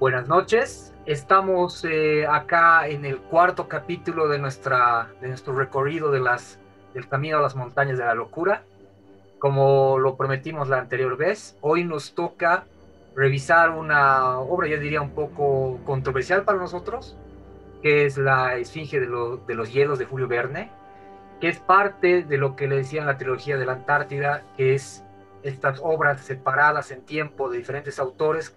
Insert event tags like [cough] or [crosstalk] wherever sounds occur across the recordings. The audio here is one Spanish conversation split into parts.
Buenas noches, estamos eh, acá en el cuarto capítulo de, nuestra, de nuestro recorrido de las, del camino a las montañas de la locura. Como lo prometimos la anterior vez, hoy nos toca revisar una obra, yo diría, un poco controversial para nosotros, que es La Esfinge de, de los Hielos de Julio Verne, que es parte de lo que le decían la trilogía de la Antártida, que es estas obras separadas en tiempo de diferentes autores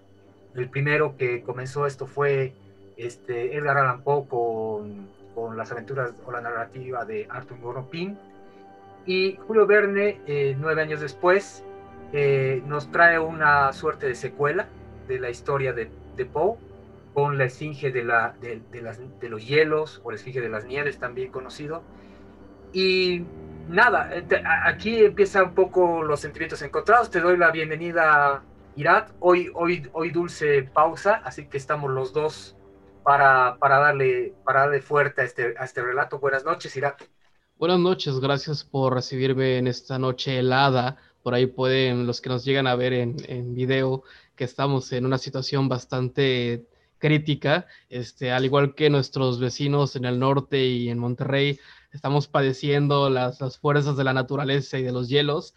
el primero que comenzó esto fue este, Edgar Allan Poe con, las aventuras o la narrativa de Arthur Gordon Pym. Y Julio Verne, eh, nueve años después, eh, nos trae una suerte de secuela de la historia de, de Poe, con la esfinge de, los hielos, o la esfinge de las nieves, también conocido. Y nada, eh, aquí empiezan un poco los sentimientos encontrados. Te doy la bienvenida Irat, hoy, hoy, hoy Dulce pausa, así que estamos los dos para, para, darle, para darle fuerte a este, a este relato. Buenas noches, Irat. Buenas noches, gracias por recibirme en esta noche helada. Por ahí pueden, los que nos llegan a ver en, en video, que estamos en una situación bastante crítica, este, al igual que nuestros vecinos en el norte y en Monterrey, estamos padeciendo las, las fuerzas de la naturaleza y de los hielos.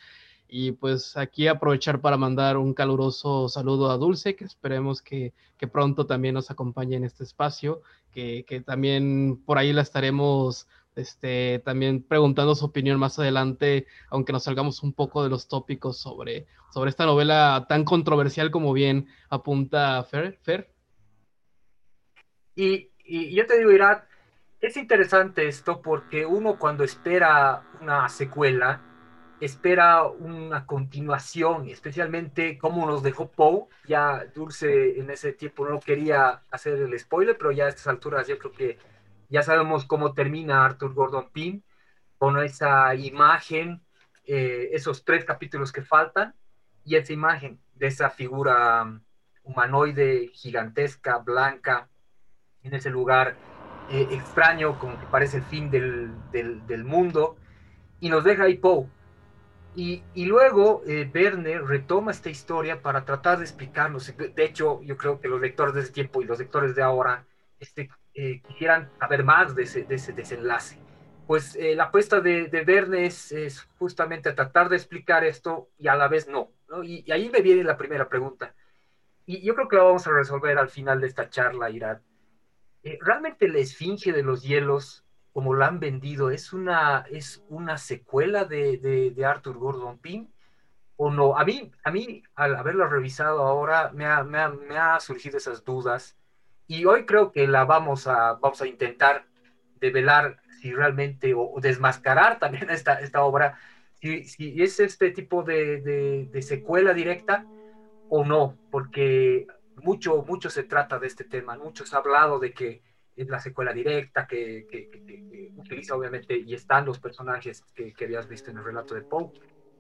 Y pues aquí aprovechar para mandar un caluroso saludo a Dulce, que esperemos que, que pronto también nos acompañe en este espacio, que, que, también por ahí la estaremos este, también preguntando su opinión más adelante, aunque nos salgamos un poco de los tópicos sobre, sobre esta novela tan controversial como bien apunta Fer. Fer. Y, y yo te digo, Irat, es interesante esto porque uno cuando espera una secuela, espera una continuación, especialmente como nos dejó Poe. Ya Dulce en ese tiempo no quería hacer el spoiler, pero ya a estas alturas yo creo que ya sabemos cómo termina Arthur Gordon Pym con esa imagen, eh, esos tres capítulos que faltan y esa imagen de esa figura um, humanoide gigantesca, blanca, en ese lugar eh, extraño, como que parece el fin del, del, del mundo, y nos deja ahí Poe y, y luego eh, Verne retoma esta historia para tratar de explicarnos. De hecho, yo creo que los lectores de ese tiempo y los lectores de ahora este, eh, quisieran saber más de ese, de ese desenlace. Pues eh, la apuesta de, Verne es, es, justamente tratar de explicar esto y a la vez no. ¿no? Y, y, ahí me viene la primera pregunta. Y yo creo que lo vamos a resolver al final de esta charla, Irad. Eh, ¿Realmente la esfinge de los hielos como la han vendido, ¿es una, es una secuela de, Arthur Gordon Pym? ¿O no? A mí, a mí al haberlo revisado ahora, me ha, me, ha, surgido esas dudas. Y hoy creo que la vamos a, vamos a intentar develar si realmente, o, o desmascarar también [laughs] esta, esta obra, si, si es este tipo de, de, secuela directa o no, porque mucho, mucho se trata de este tema. Mucho se ha hablado de que la secuela directa que, que, que, que, utiliza obviamente y están los personajes que, habías visto en el relato de Poe.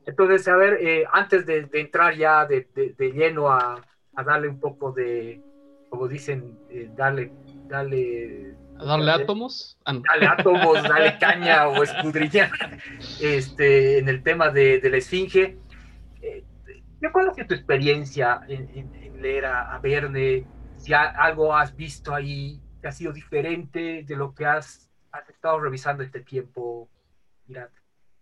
Entonces, a ver, eh, antes de, de, entrar ya de, de, de lleno a, a, darle un poco de, como dicen, eh, darle, darle... ¿A darle átomos? Ah. Dale átomos, [laughs] dale caña o escudriña este, en el tema de, de la esfinge. Eh, ¿Cuál ha sido tu experiencia en, en, en leer a, a Verne? Si a, algo has visto ahí que ha sido diferente de lo que has, has estado revisando este tiempo, Irat.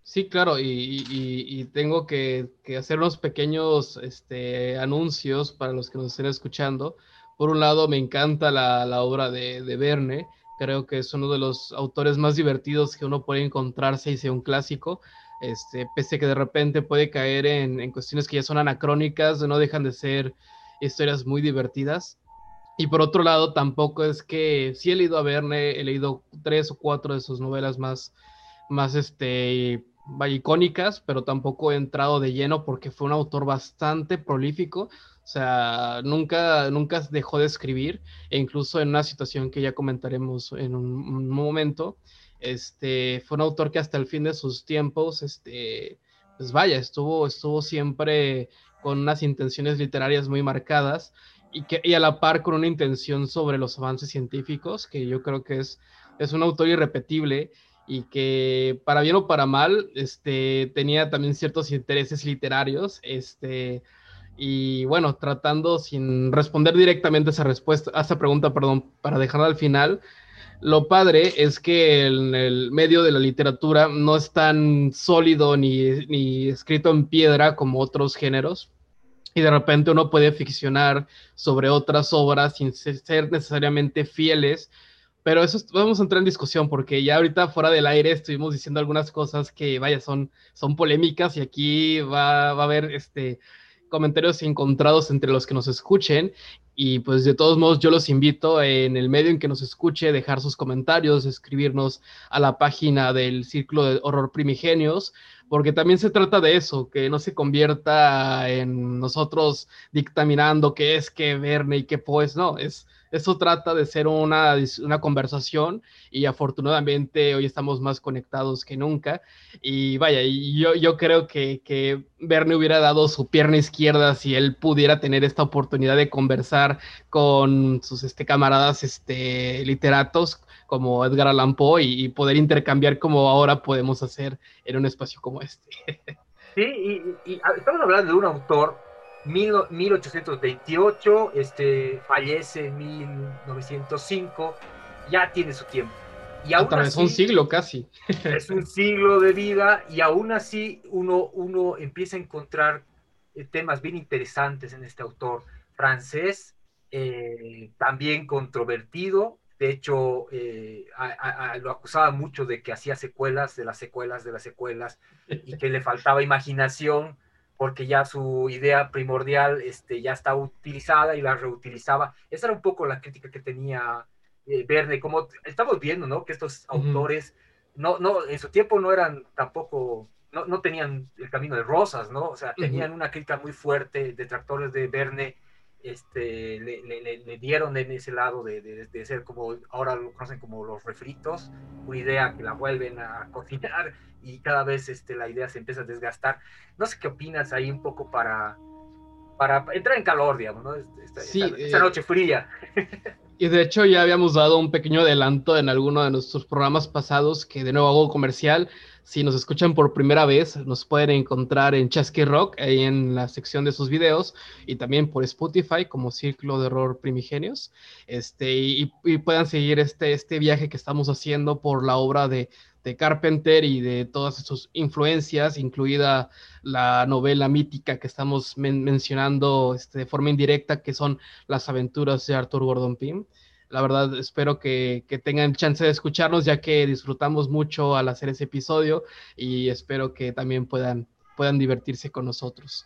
Sí, claro, y, y, y tengo que, que, hacer unos pequeños este, anuncios para los que nos estén escuchando. Por un lado, me encanta la, la obra de, de, Verne, creo que es uno de los autores más divertidos que uno puede encontrarse y sea un clásico. Este, pese que de repente puede caer en, en cuestiones que ya son anacrónicas, no dejan de ser historias muy divertidas. Y por otro lado, tampoco es que sí he leído a Verne, he leído tres o cuatro de sus novelas más, más este, icónicas, pero tampoco he entrado de lleno porque fue un autor bastante prolífico. O sea, nunca, nunca dejó de escribir, e incluso en una situación que ya comentaremos en un, un momento, este, fue un autor que hasta el fin de sus tiempos, este, pues vaya, estuvo, estuvo siempre con unas intenciones literarias muy marcadas y, que, y a la par con una intención sobre los avances científicos, que yo creo que es, es un autor irrepetible y que para bien o para mal este, tenía también ciertos intereses literarios. Este, Y bueno, tratando sin responder directamente esa respuesta, a esa pregunta, perdón, para dejarla al final, lo padre es que en el medio de la literatura no es tan sólido ni, ni escrito en piedra como otros géneros. Y de repente uno puede ficcionar sobre otras obras sin ser necesariamente fieles pero eso vamos a entrar en discusión porque ya ahorita fuera del aire estuvimos diciendo algunas cosas que, vaya, son, son polémicas y aquí va, va a haber este, comentarios encontrados entre los que nos escuchen. Y pues de todos modos yo los invito en el medio en que nos escuche, dejar sus comentarios, escribirnos a la página del Círculo de Horror Primigenios, porque también se trata de eso, que no se convierta en nosotros dictaminando qué es que Verne y qué pues, no, es eso trata de ser una, una conversación y afortunadamente hoy estamos más conectados que nunca. Y vaya, yo, yo creo que, que Verne hubiera dado su pierna izquierda si él pudiera tener esta oportunidad de conversar con sus este, camaradas este, literatos como Edgar Allan Poe y, poder intercambiar como ahora podemos hacer en un espacio como este. Sí, y, y estamos hablando de un autor 1828, este, fallece en 1905, ya tiene su tiempo. Y aún así, un siglo casi. Es un siglo de vida y aún así uno, uno empieza a encontrar eh, temas bien interesantes en este autor francés, eh, también controvertido. De hecho, eh, lo acusaba mucho de que hacía secuelas de las secuelas de las secuelas y que le faltaba imaginación porque ya su idea primordial este, ya estaba utilizada y la reutilizaba. Esa era un poco la crítica que tenía eh, Verne, como estamos viendo, ¿no? Que estos autores, no, no, en su tiempo no eran tampoco, no, no tenían el camino de rosas, ¿no? O sea, tenían una crítica muy fuerte, detractores de Verne, este, le, le, le, dieron en ese lado de, de, de, ser como, ahora lo conocen como los refritos, una idea que la vuelven a [laughs] cocinar y cada vez este, la idea se empieza a desgastar. No sé qué opinas ahí un poco para, para entrar en calor, digamos, ¿no? Esta, sí, esta, eh, noche fría. [laughs] Y de hecho ya habíamos dado un pequeño adelanto en alguno de nuestros programas pasados, que de nuevo hago comercial. Si nos escuchan por primera vez, nos pueden encontrar en Chasky Rock, ahí en la sección de sus videos, y también por Spotify como Círculo de Horror Primigenios. Este, y, y puedan seguir este, este viaje que estamos haciendo por la obra de de Carpenter y de todas sus influencias, incluida la novela mítica que estamos mencionando este, de forma indirecta, que son las aventuras de Arthur Gordon Pym. La verdad, espero que, que, tengan chance de escucharnos, ya que disfrutamos mucho al hacer ese episodio y espero que también puedan, puedan divertirse con nosotros.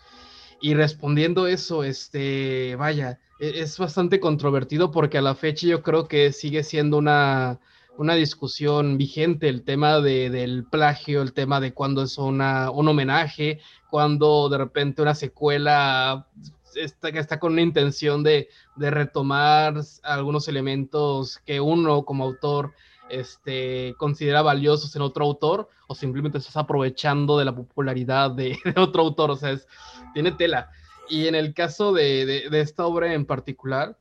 Y respondiendo eso, este, vaya, e-, es bastante controvertido porque a la fecha yo creo que sigue siendo una, una discusión vigente, el tema de, del plagio, el tema de cuándo es una, un homenaje, cuando de repente una secuela está, está con una intención de, de, retomar algunos elementos que uno como autor este, considera valiosos en otro autor, o simplemente estás aprovechando de la popularidad de, [laughs] de otro autor, o sea, es, tiene tela. Y en el caso de, de esta obra en particular,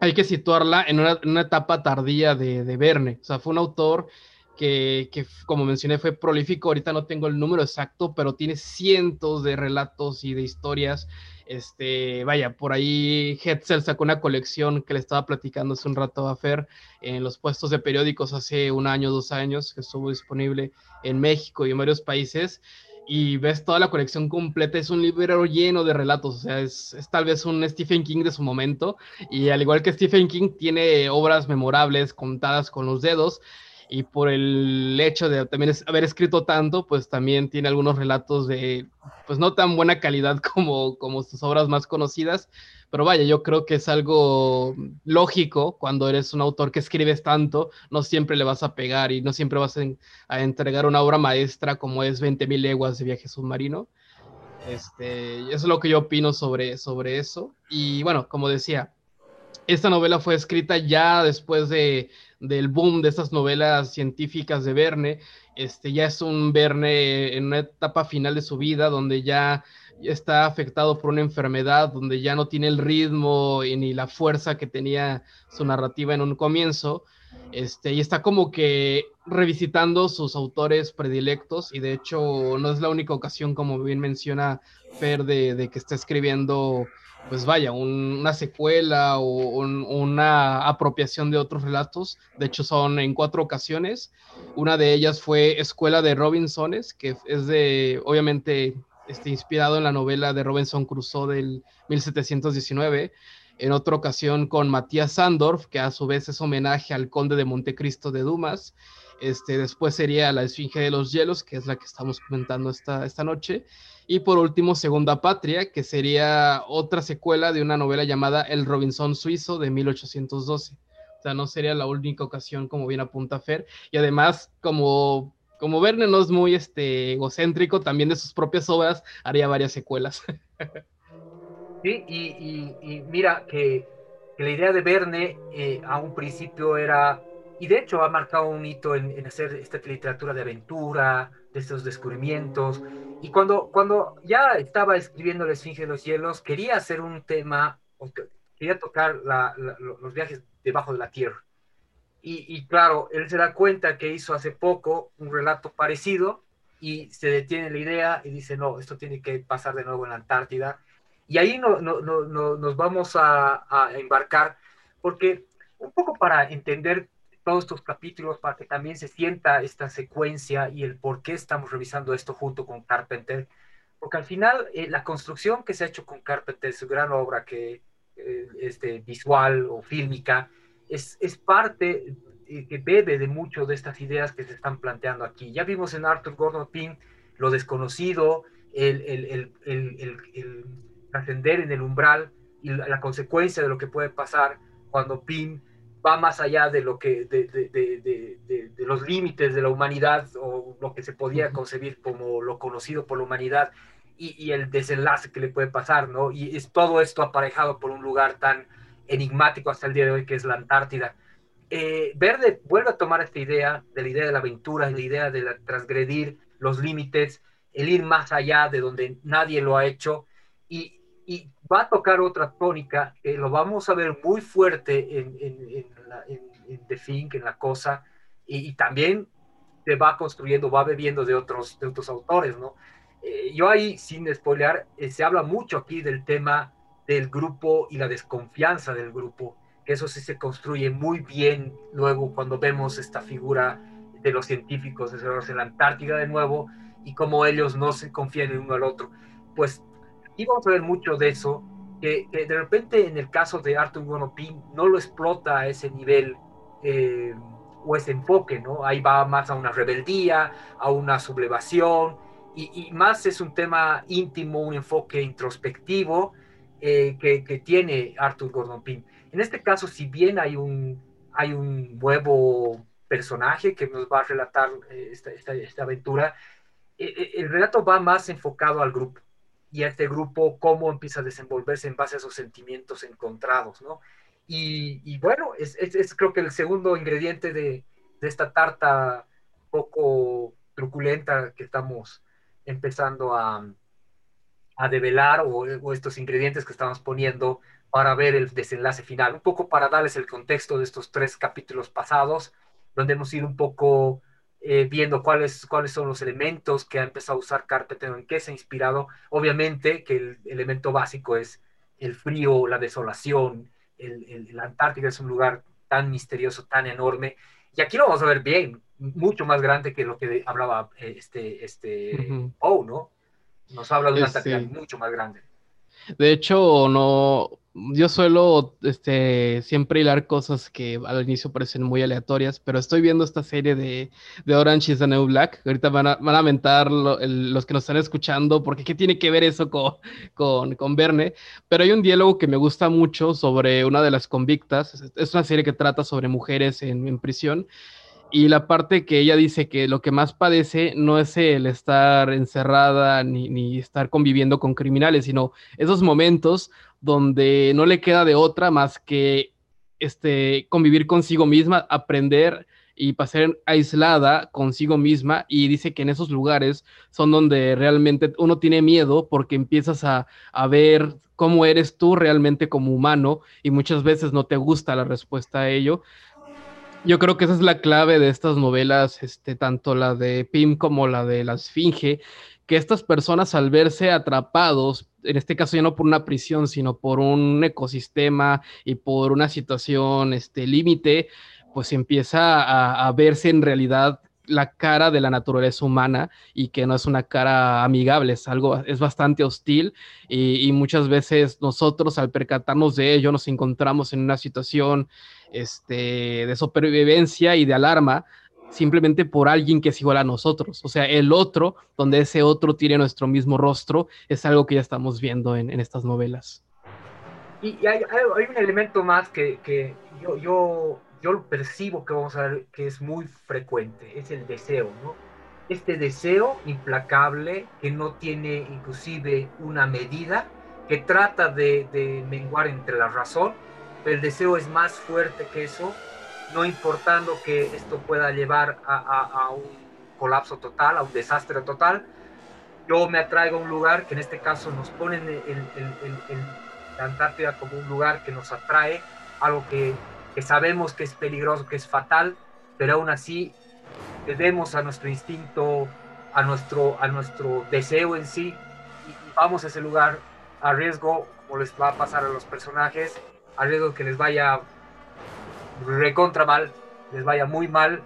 hay que situarla en una, etapa tardía de, de, Verne. O sea, fue un autor que, que, como mencioné, fue prolífico. Ahorita no tengo el número exacto, pero tiene cientos de relatos y de historias. Este, vaya, por ahí Hetzel sacó una colección que le estaba platicando hace un rato a Fer en los puestos de periódicos hace un año, dos años, que estuvo disponible en México y en varios países y ves toda la colección completa, es un libro lleno de relatos, o sea, es, es, tal vez un Stephen King de su momento, y al igual que Stephen King, tiene obras memorables contadas con los dedos, y por el hecho de también haber escrito tanto, pues también tiene algunos relatos de, pues no tan buena calidad [laughs] como, como sus obras más conocidas, pero vaya, yo creo que es algo lógico cuando eres un autor que escribes tanto, no siempre le vas a pegar y no siempre vas a, entregar una obra maestra como es 20.000 leguas de viaje submarino. Este, es lo que yo opino sobre, sobre eso. Y bueno, como decía, esta novela fue escrita ya después de, del boom de estas novelas científicas de Verne. Este, ya es un Verne en una etapa final de su vida donde ya está afectado por una enfermedad donde ya no tiene el ritmo y ni la fuerza que tenía su narrativa en un comienzo. Este, y está como que revisitando sus autores predilectos y de hecho no es la única ocasión, como bien menciona Fer, de, que está escribiendo, pues vaya, una secuela o una apropiación de otros relatos. De hecho son en cuatro ocasiones. Una de ellas fue Escuela de Robinsones, que es de, obviamente, este, inspirado en la novela de Robinson Crusoe del 1719 en otra ocasión con Matías Sandorf, que a su vez es homenaje al conde de Montecristo de Dumas. Este, después sería La Esfinge de los Hielos, que es la que estamos comentando esta, esta noche. Y por último, Segunda Patria, que sería otra secuela de una novela llamada El Robinson Suizo de 1812. O sea, no sería la única ocasión, como bien apunta Fer. Y además, como, como Verne no es muy este, egocéntrico, también de sus propias obras haría varias secuelas. [laughs] Sí, y, mira que, la idea de Verne eh, a un principio era, y de hecho ha marcado un hito en, hacer esta literatura de aventura, de estos descubrimientos, y cuando, cuando ya estaba escribiendo La Esfinge de los Cielos, quería hacer un tema, quería tocar los viajes debajo de la Tierra. Y, y, claro, él se da cuenta que hizo hace poco un relato parecido y se detiene la idea y dice, no, esto tiene que pasar de nuevo en la Antártida y ahí no, no, no, nos vamos a, a, embarcar, porque un poco para entender todos estos capítulos, para que también se sienta esta secuencia y el por qué estamos revisando esto junto con Carpenter, porque al final eh, la construcción que se ha hecho con Carpenter, su gran obra que eh, este, visual o fílmica, es, es parte eh, que bebe de mucho de estas ideas que se están planteando aquí. Ya vimos en Arthur Gordon Pym lo desconocido, el, el, el trascender en el umbral y la, consecuencia de lo que puede pasar cuando Pym va más allá de lo que de, de, de, de, los límites de la humanidad o lo que se podía concebir como lo conocido por la humanidad y, y, el desenlace que le puede pasar, ¿no? Y es todo esto aparejado por un lugar tan enigmático hasta el día de hoy que es la Antártida. Eh, Verde vuelve a tomar esta idea de la idea de la aventura, la idea de transgredir los límites, el ir más allá de donde nadie lo ha hecho y, va a tocar otra tónica, que lo vamos a ver muy fuerte en, The Fink, en la cosa, y, también se va construyendo, va bebiendo de otros, de otros autores, ¿no? Eh, yo ahí, sin spoilear, eh, se habla mucho aquí del tema del grupo y la desconfianza del grupo, que eso sí se construye muy bien luego cuando vemos esta figura de los científicos de la Antártida de nuevo y cómo ellos no se confían en uno al otro. Pues y vamos a ver mucho de eso, que, de repente en el caso de Arthur Gonopin no lo explota a ese nivel eh, o ese enfoque, ¿no? Ahí va más a una rebeldía, a una sublevación, y, más es un tema íntimo, un enfoque introspectivo eh, que, que, tiene Arthur Gordon Pym. En este caso, si bien hay un, hay un nuevo personaje que nos va a relatar eh, esta, esta, esta aventura, el relato va más enfocado al grupo y a este grupo cómo empieza a desenvolverse en base a esos sentimientos encontrados, ¿no? Y, bueno, es, es, creo que el segundo ingrediente de, de esta tarta poco truculenta que estamos empezando a, a develar o, o, estos ingredientes que estamos poniendo para ver el desenlace final. Un poco para darles el contexto de estos tres capítulos pasados, donde hemos ido un poco eh, viendo cuáles, cuáles son los elementos que ha empezado a usar Carpenter, en qué se ha inspirado. Obviamente que el elemento básico es el frío, la desolación, el, el, la Antártida es un lugar tan misterioso, tan enorme, y aquí lo vamos a ver bien, mucho más grande que lo que hablaba eh, este, este uh ¿no? Nos habla de una Antártida mucho más grande. De hecho, no, yo suelo este, siempre hilar cosas que al inicio parecen muy aleatorias, pero estoy viendo esta serie de, de Orange is the New Black. Ahorita van a, van a mentar los que nos están escuchando, porque ¿qué tiene que ver eso con, con, con, Verne? Pero hay un diálogo que me gusta mucho sobre una de las convictas. Es una serie que trata sobre mujeres en, en prisión. Y la parte que ella dice que lo que más padece no es el estar encerrada ni, ni estar conviviendo con criminales, sino esos momentos donde no le queda de otra más que este, convivir consigo misma, aprender y para ser aislada consigo misma y dice que en esos lugares son donde realmente uno tiene miedo porque empiezas a, a ver cómo eres tú realmente como humano y muchas veces no te gusta la respuesta a ello. Yo creo que esa es la clave de estas novelas, este, tanto la de Pim como la de La Esfinge, que estas personas al verse atrapados, en este caso ya no por una prisión, sino por un ecosistema y por una situación este, límite, pues empieza a, verse en realidad la cara de la naturaleza humana y que no es una cara amigable, es algo, es bastante hostil y, y, muchas veces nosotros al percatarnos de ello nos encontramos en una situación este, de supervivencia y de alarma simplemente por alguien que es igual a nosotros. O sea, el otro, donde ese otro tiene nuestro mismo rostro, es algo que ya estamos viendo en, estas novelas. Y, hay, un elemento más que, que yo, yo yo percibo que vamos a ver que es muy frecuente, es el deseo, ¿no? Este deseo implacable que no tiene inclusive una medida, que trata de, menguar entre la razón, el deseo es más fuerte que eso, no importando que esto pueda llevar a, a, un colapso total, a un desastre total. Yo me atraigo a un lugar que en este caso nos ponen el, el, el, el la Antártida como un lugar que nos atrae, algo que que sabemos que es peligroso, que es fatal, pero aún así cedemos a nuestro instinto, a nuestro, a nuestro deseo en sí, y vamos a ese lugar a riesgo, como les va a pasar a los personajes, a riesgo que les vaya recontra mal, les vaya muy mal,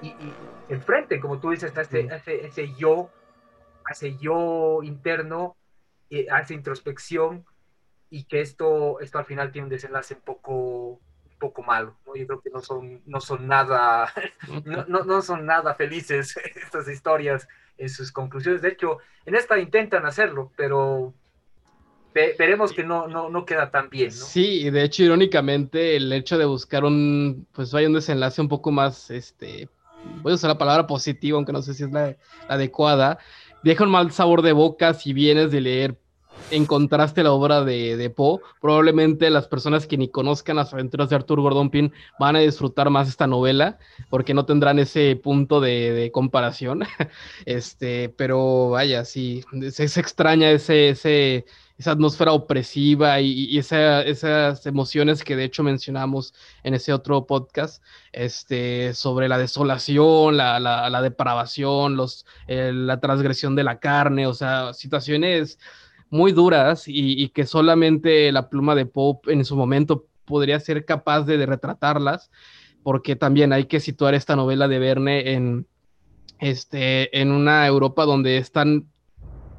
y, y enfrente, como tú dices, está este, ese, ese yo, ese yo interno, a esa introspección, y que esto, esto al final tiene un desenlace un poco poco malo, ¿no? Yo creo que no son, no son nada, [laughs] no, no, no, son nada felices [laughs] estas historias en sus conclusiones. De hecho, en esta intentan hacerlo, pero veremos que no, no, no queda tan bien, ¿no? Sí, de hecho, irónicamente, el hecho de buscar un, pues vaya un desenlace un poco más, este, voy a usar la palabra positivo, aunque no sé si es la, la adecuada, deja un mal sabor de boca si vienes de leer encontraste la obra de, de Poe, probablemente las personas que ni conozcan las aventuras de Arthur Gordon Pym van a disfrutar más esta novela, porque no tendrán ese punto de, de comparación. [laughs] este, pero vaya, sí, se, se extraña ese, ese, esa atmósfera opresiva y, y esa, esas emociones que de hecho mencionamos en ese otro podcast, este, sobre la desolación, la, la, la depravación, los, eh, la transgresión de la carne, o sea, situaciones muy duras y, y, que solamente la pluma de Pope en su momento podría ser capaz de, de, retratarlas, porque también hay que situar esta novela de Verne en, este, en una Europa donde están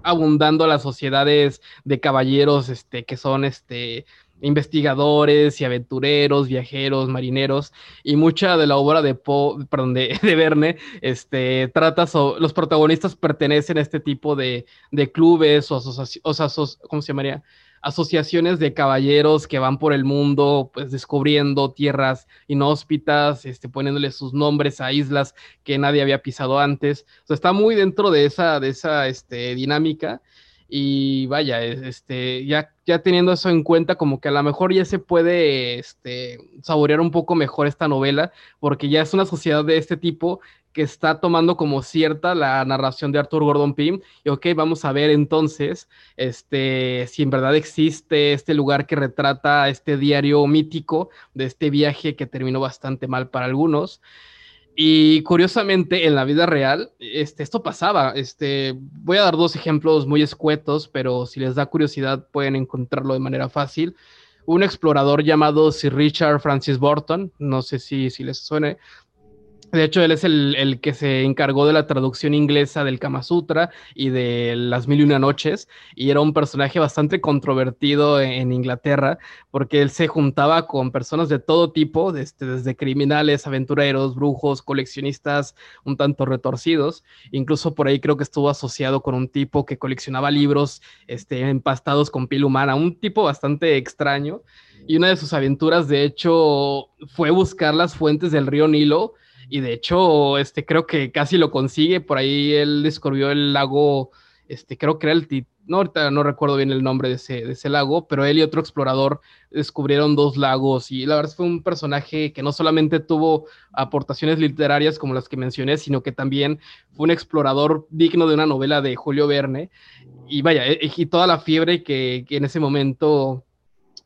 abundando las sociedades de caballeros este, que son este, investigadores y aventureros, viajeros, marineros, y mucha de la obra de Poe, perdón, de, [laughs] de, Verne, este, trata los protagonistas pertenecen a este tipo de, de clubes o, asoci o aso ¿cómo se llamaría? Asociaciones de caballeros que van por el mundo, pues descubriendo tierras inhóspitas, este, poniéndole sus nombres a islas que nadie había pisado antes. O sea, está muy dentro de esa, de esa este, dinámica y vaya, este, ya, ya teniendo eso en cuenta, como que a lo mejor ya se puede este, saborear un poco mejor esta novela, porque ya es una sociedad de este tipo que está tomando como cierta la narración de Arthur Gordon Pym. Y ok, vamos a ver entonces este, si en verdad existe este lugar que retrata este diario mítico de este viaje que terminó bastante mal para algunos. Y curiosamente, en la vida real, este, esto pasaba. Este, voy a dar dos ejemplos muy escuetos, pero si les da curiosidad pueden encontrarlo de manera fácil. Un explorador llamado Sir Richard Francis Burton, no sé si, si les suene, de hecho, él es el, el, que se encargó de la traducción inglesa del Kama Sutra y de las Mil y Una Noches, y era un personaje bastante controvertido en, en Inglaterra, porque él se juntaba con personas de todo tipo, desde, desde, criminales, aventureros, brujos, coleccionistas un tanto retorcidos. Incluso por ahí creo que estuvo asociado con un tipo que coleccionaba libros este, empastados con piel humana, un tipo bastante extraño. Y una de sus aventuras, de hecho, fue buscar las fuentes del río Nilo y de hecho, este, creo que casi lo consigue, por ahí él descubrió el lago, este, creo que era el no ahorita no recuerdo bien el nombre de ese, de ese lago, pero él y otro explorador descubrieron dos lagos y la verdad fue un personaje que no solamente tuvo aportaciones literarias como las que mencioné, sino que también fue un explorador digno de una novela de Julio Verne y vaya, e, y toda la fiebre que, que en ese momento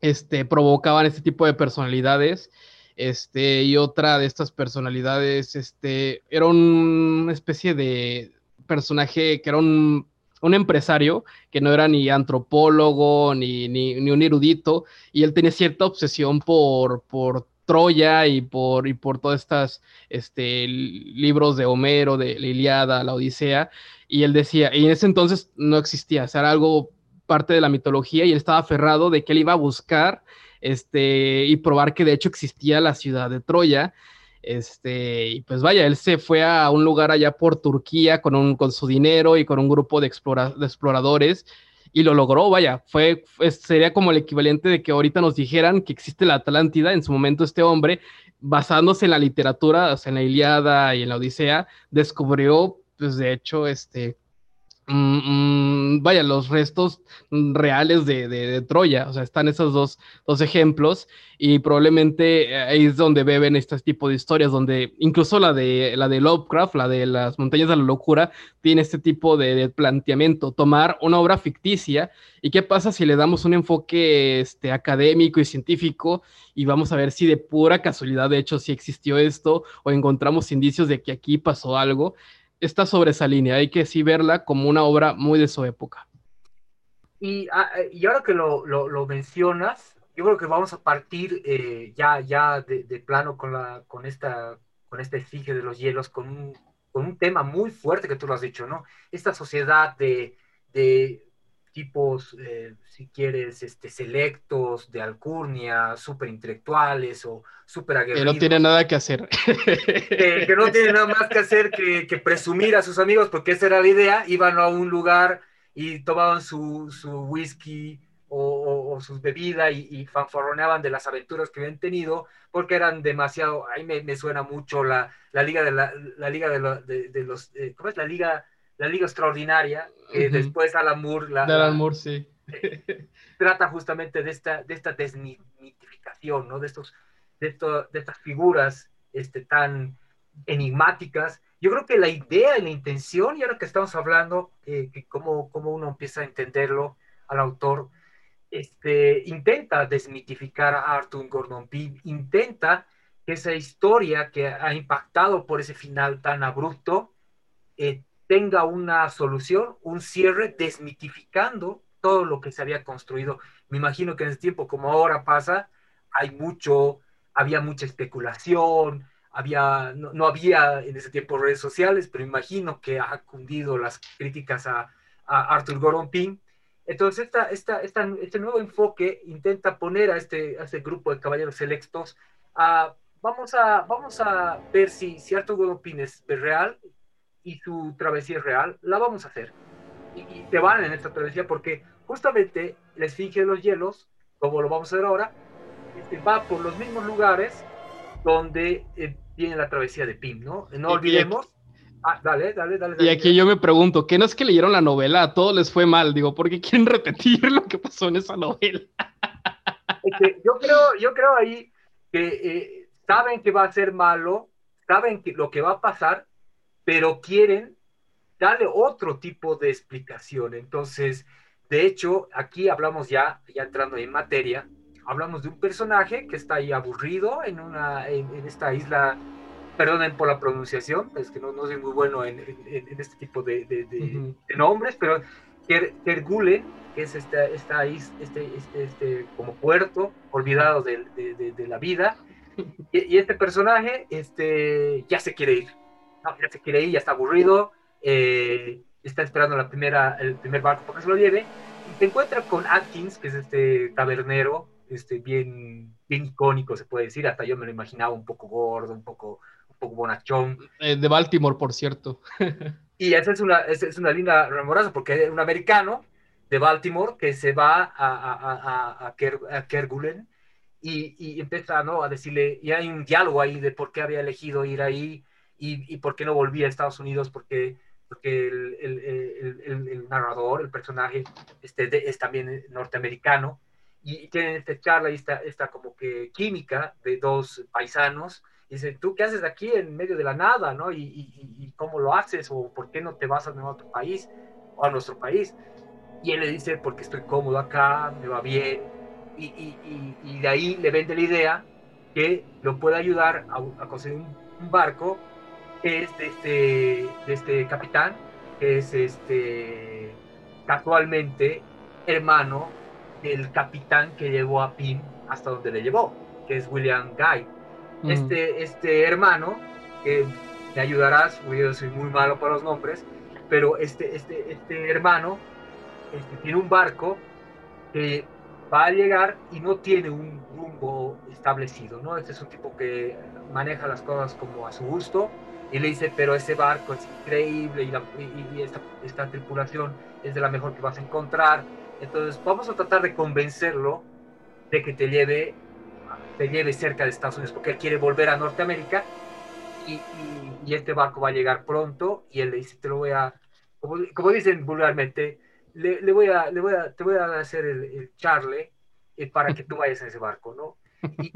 este, provocaban este tipo de personalidades. Este, y otra de estas personalidades, este, era una especie de personaje que era un, un empresario que no era ni antropólogo ni, ni, ni, un erudito, y él tenía cierta obsesión por, por Troya y por, y por todos estos este, libros de Homero, de la Iliada, la Odisea, y él decía, y en ese entonces no existía, o era algo parte de la mitología y él estaba aferrado de que él iba a buscar este, y probar que de hecho existía la ciudad de Troya. Este, y pues vaya, él se fue a un lugar allá por Turquía con, un, con su dinero y con un grupo de, exploradores y lo logró, vaya, fue, sería como el equivalente de que ahorita nos dijeran que existe la Atlántida, en su momento este hombre, basándose en la literatura, en la Iliada y en la Odisea, descubrió, pues de hecho, este, Mm, mm, vaya, los restos reales de, Troya, o sea, están esos dos, ejemplos y probablemente eh, ahí es donde beben este tipo de historias, donde incluso la de, la de Lovecraft, la de las montañas de la locura, tiene este tipo de, planteamiento, tomar una obra ficticia y qué pasa si le damos un enfoque este, académico y científico y vamos a ver si de pura casualidad, de hecho, si existió esto o encontramos indicios de que aquí pasó algo está sobre esa línea, hay que sí verla como una obra muy de su época. Y, ah, eh, y ahora que lo, lo, mencionas, yo creo que vamos a partir eh, ya, ya de, plano con, la, con, esta, con esta esfinge de los hielos, con un, con un tema muy fuerte que tú lo has dicho, ¿no? Esta sociedad de tipos, eh, si quieres, este, selectos, de alcurnia, súper intelectuales o súper aguerridos. Que no tiene nada que hacer. Que, no tiene nada más que hacer que, presumir a sus amigos, porque esa era la idea. Iban a un lugar y tomaban su, su whisky o, sus bebidas y, y, fanfarroneaban de las aventuras que habían tenido, porque eran demasiado, ahí me, me suena mucho la, la liga de la, la liga de, de, los, eh, ¿cómo es la liga? La liga extraordinaria, que después Alan Moore, la, Alan Moore, sí. [laughs] trata justamente de esta, de esta desmitificación, ¿no? De, estos, de, esto, de estas figuras este, tan enigmáticas. Yo creo que la idea y la intención, y ahora que estamos hablando, eh, que cómo, cómo, uno empieza a entenderlo al autor, este, intenta desmitificar a Arthur Gordon Pym, intenta que esa historia que ha impactado por ese final tan abrupto eh, tenga una solución, un cierre, desmitificando todo lo que se había construido. Me imagino que en ese tiempo, como ahora pasa, hay mucho, había mucha especulación, había, no, había en ese tiempo redes sociales, pero imagino que ha cundido las críticas a, Arthur Gordon Pym. Entonces, esta, esta, esta, este nuevo enfoque intenta poner a este, este grupo de caballeros selectos a, vamos, a, vamos a ver si, si Arthur Gordon Pym es real y su travesía es real, la vamos a hacer y, te van en esta travesía porque justamente la esfinge de los hielos, como lo vamos a ver ahora, este, va por los mismos lugares donde eh, viene la travesía de Pim, ¿no? No olvidemos. Ah, dale, dale, dale, Y aquí yo me pregunto, ¿qué no es que leyeron la novela? A todos les fue mal, digo, ¿por qué quieren repetir lo que pasó en esa novela? yo, creo, yo creo ahí que eh, saben que va a ser malo, saben que lo que va a pasar, pero quieren darle otro tipo de explicación. Entonces, de hecho, aquí hablamos ya, ya entrando en materia, hablamos de un personaje que está ahí aburrido en, una, en, esta isla, perdonen por la pronunciación, es que no, no soy muy bueno en, en este tipo de, de, nombres, pero Kergulen, que es esta, esta este, este, este, como puerto olvidado de, de la vida, [laughs] y, y, este personaje este, ya se quiere ir, ya se quiere ir, ya está aburrido, eh, está esperando la primera, el primer barco para que se lo lleve, y te encuentra con Atkins, que es este tabernero, este, bien, bien icónico, se puede decir, hasta yo me lo imaginaba un poco gordo, un poco, un poco bonachón. Eh, de Baltimore, por cierto. [laughs] y esa es una, es, una linda rememoranza, porque es un americano de Baltimore que se va a, a, a, a, Kerguelen y, y, empieza ¿no? a decirle, y hay un diálogo ahí de por qué había elegido ir ahí y, y por qué no volvía a Estados Unidos, porque porque el, el, el, narrador, el personaje, este, es también norteamericano, y tienen esta charla y esta, esta como que química de dos paisanos, y dice, ¿tú qué haces aquí en medio de la nada, no? ¿Y, y, cómo lo haces? ¿O por qué no te vas a otro país o a nuestro país? Y él le dice, porque estoy cómodo acá, me va bien, y, y, y, de ahí le vende la idea que lo puede ayudar a, conseguir un, barco es de este, de este capitán, que es este, casualmente hermano del capitán que llevó a Pim hasta donde le llevó, que es William Guy. Este, este hermano, que me ayudarás, yo soy muy malo para los nombres, pero este, este, este hermano este, tiene un barco que va a llegar y no tiene un rumbo establecido, ¿no? Este es un tipo que maneja las cosas como a su gusto y le dice, pero ese barco es increíble y, esta, esta, tripulación es de la mejor que vas a encontrar. Entonces vamos a tratar de convencerlo de que te lleve, te lleve cerca de Estados Unidos, porque él quiere volver a Norteamérica y, y este barco va a llegar pronto y él le dice, te lo voy a, como, como dicen vulgarmente, le, voy a, le voy a, te voy a hacer el, el charle eh, para que tú vayas a ese barco, ¿no? Y,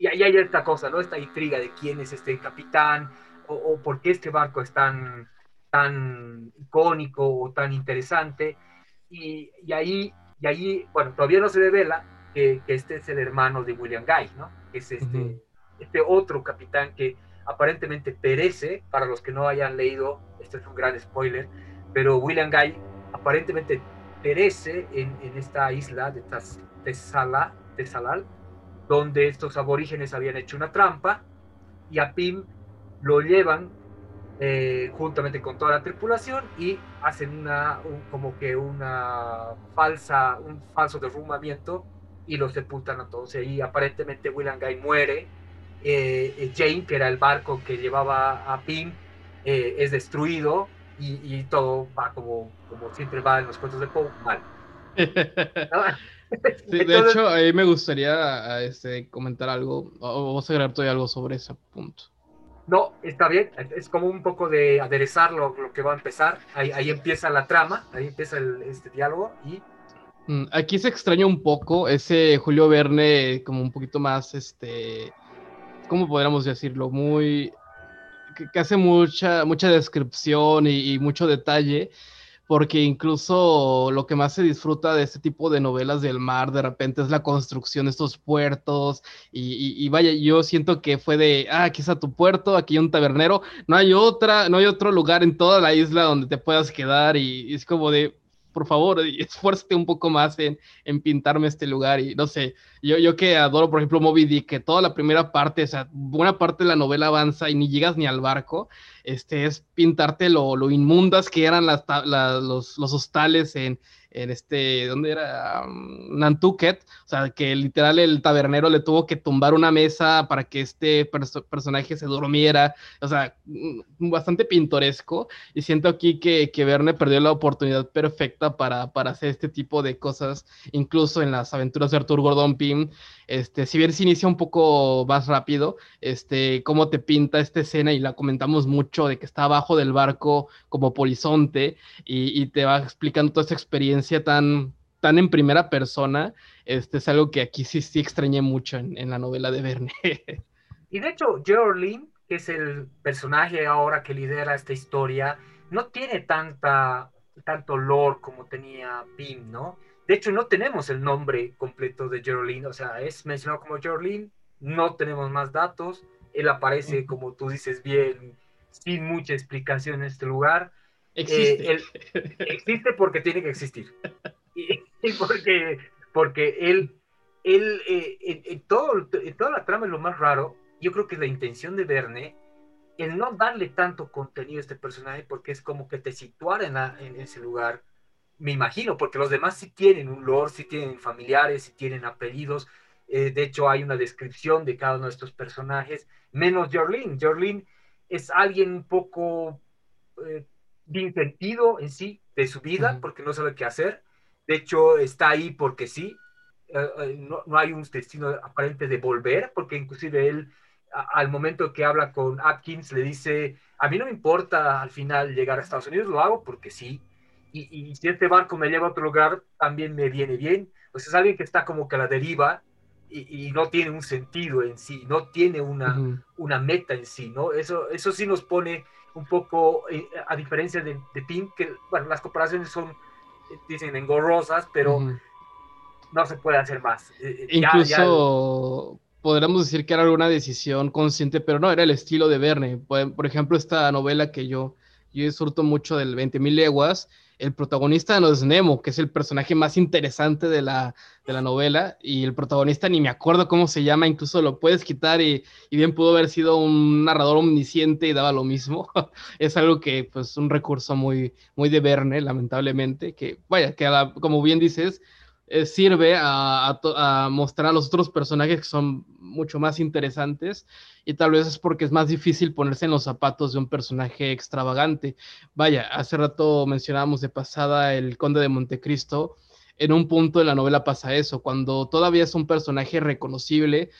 y ahí hay esta cosa, ¿no? Esta intriga de quién es este capitán o, o, por qué este barco es tan, tan icónico o tan interesante. Y, y, ahí, y ahí, bueno, todavía no se revela que, que, este es el hermano de William Guy, ¿no? Que es este, este otro capitán que aparentemente perece, para los que no hayan leído, esto es un gran spoiler, pero William Guy aparentemente perece en, esta isla de Tesalal, donde estos aborígenes habían hecho una trampa y a Pim lo llevan eh, juntamente con toda la tripulación y hacen una como que una falsa un falso derrumbamiento y los sepultan a todos y aparentemente William Guy muere eh, eh, Jane que era el barco que llevaba a Pim es destruido y, todo va como, como siempre va en los cuentos de Poe, mal. [laughs] de hecho, ahí me gustaría este, comentar algo, o vos agregar todavía algo sobre ese punto. No, está bien, es como un poco de aderezar lo, que va a empezar, ahí, empieza la trama, ahí empieza este diálogo y... Mm, aquí se extraña un poco ese Julio Verne como un poquito más, este, ¿cómo podríamos decirlo? Muy que, hace mucha, mucha descripción y, mucho detalle, porque incluso lo que más se disfruta de este tipo de novelas del mar de repente es la construcción de estos puertos y, vaya, yo siento que fue de, ah, aquí está tu puerto, aquí hay un tabernero, no hay otra, no hay otro lugar en toda la isla donde te puedas quedar y es como de, por favor, [laughs] esfuérzate un poco más en, pintarme este lugar. Y no sé, yo, yo que adoro, por ejemplo, Moby Dick, que toda la primera parte, o sea, buena parte de la novela avanza y ni llegas ni al barco, este, es pintarte lo, lo inmundas que eran las, los, los hostales en, en este, ¿dónde era? Um, Nantucket, sea, que literal el tabernero le tuvo que tumbar una mesa para que este personaje se durmiera, o sea, mm, bastante pintoresco, y siento aquí que, que Verne perdió la oportunidad perfecta para, para hacer este tipo de cosas, incluso en las aventuras de Arthur Gordon Pym, este, si bien se inicia un poco más rápido, este, cómo te pinta esta escena y la comentamos mucho de que está abajo del barco como polizonte y, y te va explicando toda esa experiencia tan, tan en primera persona, este es algo que aquí sí, sí extrañé mucho en, en la novela de Verne. [laughs] Y de hecho, Geraldine, que es el personaje ahora que lidera esta historia, no tiene tanta, tanto lore como tenía Pym, ¿no? De hecho, no tenemos el nombre completo de Geraldine, o sea, es mencionado como Geraldine, no tenemos más datos, él aparece, como tú dices bien, sin mucha explicación en este lugar. Existe. Eh, existe porque tiene que existir. [laughs] [laughs] Y, porque, porque él, él eh, en, todo, toda la trama es lo más raro, yo creo que la intención de Verne, el no darle tanto contenido a este personaje, porque es como que te situara en, en ese lugar me imagino, porque los demás sí tienen un lore, sí tienen familiares, sí tienen apellidos. Eh, de hecho, hay una descripción de cada uno de estos personajes, menos Jorlin. Jorlin es alguien un poco eh, bien sentido en sí de su vida, porque no sabe qué hacer. De hecho, está ahí porque sí. Eh, no, no, hay un destino aparente de volver, porque inclusive él al momento que habla con Atkins, le dice, a mí no me importa al final llegar a Estados Unidos, lo hago porque sí, y, si este barco me lleva a otro lugar, también me viene bien. Pues es alguien que está como que a la deriva y, no tiene un sentido en sí, no tiene una, una meta en sí, ¿no? Eso, eso sí nos pone un poco, eh, a diferencia de, de Pink, que, bueno, las comparaciones son, dicen, engorrosas, pero no se puede hacer más. Eh, eh, Incluso podríamos decir que era alguna decisión consciente, pero no, era el estilo de Verne. Por, ejemplo, esta novela que yo, yo disfruto mucho del 20.000 leguas, el protagonista no es Nemo, que es el personaje más interesante de la, de la novela, y el protagonista ni me acuerdo cómo se llama, incluso lo puedes quitar y, y bien pudo haber sido un narrador omnisciente y daba lo mismo. [laughs] es algo que, pues, un recurso muy, muy de Verne, lamentablemente, que, vaya, que como bien dices, eh, sirve a, mostrar a los otros personajes que son mucho más interesantes y tal vez es porque es más difícil ponerse en los zapatos de un personaje extravagante. Vaya, hace rato mencionábamos de pasada el conde de Montecristo. En un punto de la novela pasa eso, cuando todavía es un personaje reconocible,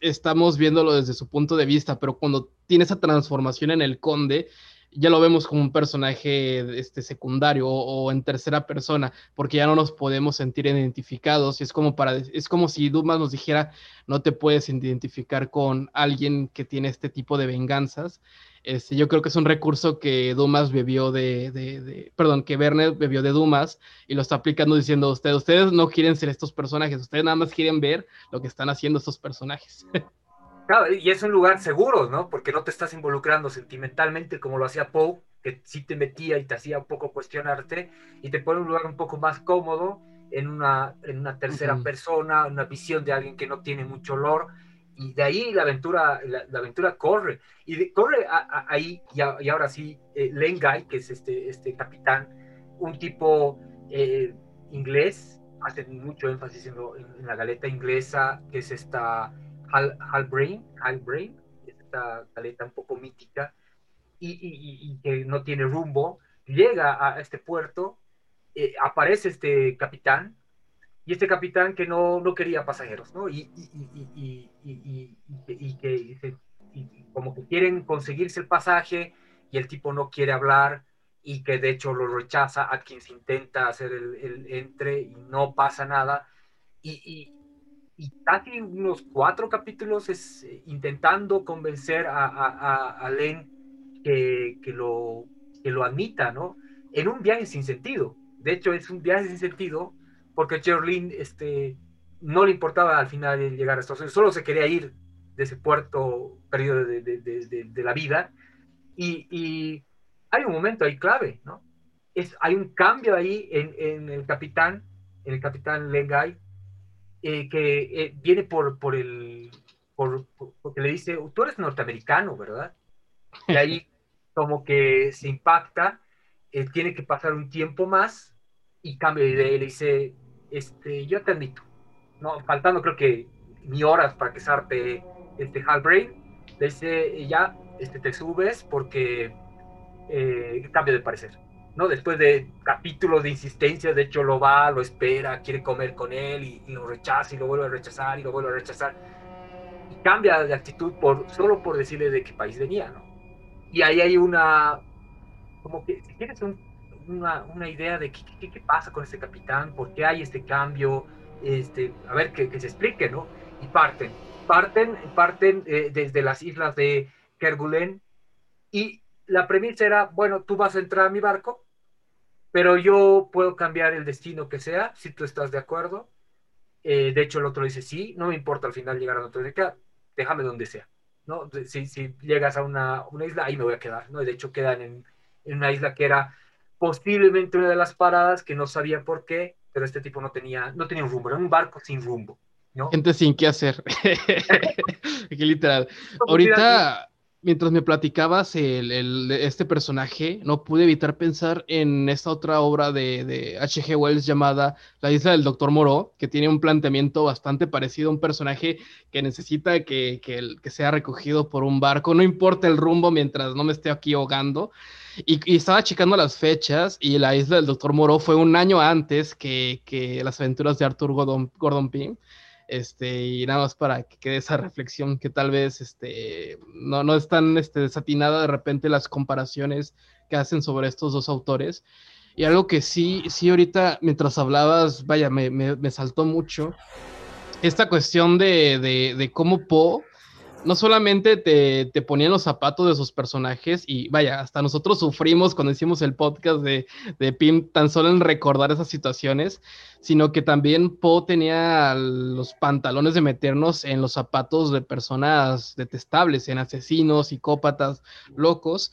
estamos viéndolo desde su punto de vista, pero cuando tiene esa transformación en el conde, ya lo vemos como un personaje este, secundario o, en tercera persona, porque ya no nos podemos sentir identificados. Y es como, para, es como si Dumas nos dijera, no te puedes identificar con alguien que tiene este tipo de venganzas. Este, yo creo que es un recurso que Dumas bebió de, de, perdón, que Werner bebió de Dumas y lo está aplicando diciendo, ustedes, ustedes no quieren ser estos personajes, ustedes nada más quieren ver lo que están haciendo estos personajes. [laughs] y es un lugar seguro, ¿no? Porque no te estás involucrando sentimentalmente como lo hacía Poe, que sí te metía y te hacía un poco cuestionarte, y te pone un lugar un poco más cómodo en una, en una tercera persona, una visión de alguien que no tiene mucho olor, y de ahí la aventura, la, aventura corre, y corre ahí, y, ahora sí, eh, Lengai, que es este, este capitán, un tipo eh, inglés, hace mucho énfasis en, en la galeta inglesa, que es esta Halbrain, Halbrain, esta caleta un poco mítica, y, que no tiene rumbo, llega a este puerto, eh, aparece este capitán, y este capitán que no, no quería pasajeros, ¿no? Y, que como que quieren conseguirse el pasaje y el tipo no quiere hablar y que de hecho lo rechaza, Atkins intenta hacer el, el entre y no pasa nada. Y, y casi unos cuatro capítulos es eh, intentando convencer a, a, a Len que, que, lo, que lo admita, ¿no? En un viaje sin sentido. De hecho, es un viaje sin sentido porque Cherlin este, no le importaba al final llegar a Estados Unidos, solo se quería ir de ese puerto perdido de, de, de, de la vida. Y, y, hay un momento ahí clave, ¿no? Es, hay un cambio ahí en, en el capitán, en el capitán Lengai, eh, que eh, viene por, por el, por, porque le dice, tú eres norteamericano, ¿verdad? Y ahí [laughs] como que se impacta, eh, tiene que pasar un tiempo más y cambia de idea y le dice, este, yo te admito, no, faltando creo que ni horas para que zarpe este Halbrain, le dice, ya, este, te subes porque cambia de parecer. ¿No? Después de capítulos de insistencia, de hecho lo va, lo espera, quiere comer con él y, lo rechaza y lo vuelve a rechazar y lo vuelve a rechazar. Y cambia de actitud por, solo por decirle de qué país venía, ¿no? Y ahí hay una, como que, si quieres una, una, idea de qué, qué, qué, pasa con este capitán, por qué hay este cambio, este, a ver, que, que se explique, ¿no? Y parten, parten, parten eh, desde las islas de Kerguelen y la premisa era, bueno, tú vas a entrar a mi barco, pero yo puedo cambiar el destino que sea, si tú estás de acuerdo. Eh, de hecho, el otro dice, sí, no me importa al final llegar a Norteamérica, déjame donde sea. ¿no? Si, si llegas a una, una, isla, ahí me voy a quedar. ¿no? De hecho, quedan en, en, una isla que era posiblemente una de las paradas, que no sabía por qué, pero este tipo no tenía, no tenía un rumbo, era un barco sin rumbo. ¿no? Gente sin qué hacer. [laughs] [laughs] Literal. Ahorita mientras me platicabas el, este personaje, no pude evitar pensar en esta otra obra de, H.G. Wells llamada La isla del Doctor Moreau, que tiene un planteamiento bastante parecido a un personaje que necesita que, que, sea recogido por un barco, no importa el rumbo mientras no me esté aquí ahogando. Y, estaba checando las fechas y la isla del Doctor Moreau fue un año antes que, las aventuras de Arthur Gordon, Gordon Pym. Este, y nada más para que quede esa reflexión que tal vez este, no, no están este, desatinada de repente las comparaciones que hacen sobre estos dos autores. Y algo que sí, sí ahorita mientras hablabas, vaya, me, me, me saltó mucho, esta cuestión de, de, de cómo Poe no solamente te, te ponían los zapatos de sus personajes y vaya, hasta nosotros sufrimos cuando hicimos el podcast de, de Pim tan solo en recordar esas situaciones, sino que también Poe tenía los pantalones de meternos en los zapatos de personas detestables, en asesinos, psicópatas, locos,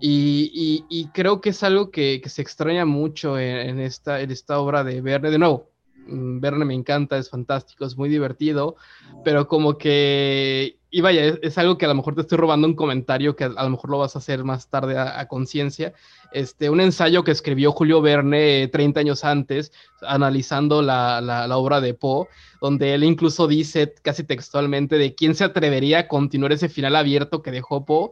y, y, creo que es algo que, que se extraña mucho en, esta, en esta obra de Verne, de nuevo, Verne me encanta, es fantástico, es muy divertido, pero como que, y vaya, es, algo que a lo mejor te estoy robando un comentario que a, lo mejor lo vas a hacer más tarde a, conciencia, este, un ensayo que escribió Julio Verne 30 años antes, analizando la, la, obra de Poe, donde él incluso dice casi textualmente de quién se atrevería a continuar ese final abierto que dejó Poe,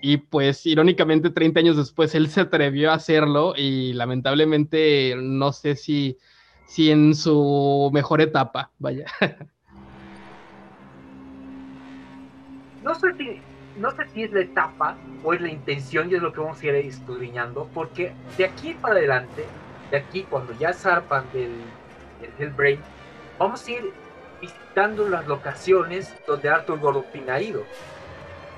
y pues irónicamente 30 años después él se atrevió a hacerlo y lamentablemente no sé si si en su mejor etapa, vaya. No sé si, no sé si es la etapa o es la intención y es lo que vamos a ir escudriñando, porque de aquí para adelante, de aquí cuando ya zarpan del, del Hellbrain, vamos a ir visitando las locaciones donde Arthur Gordon ha ido.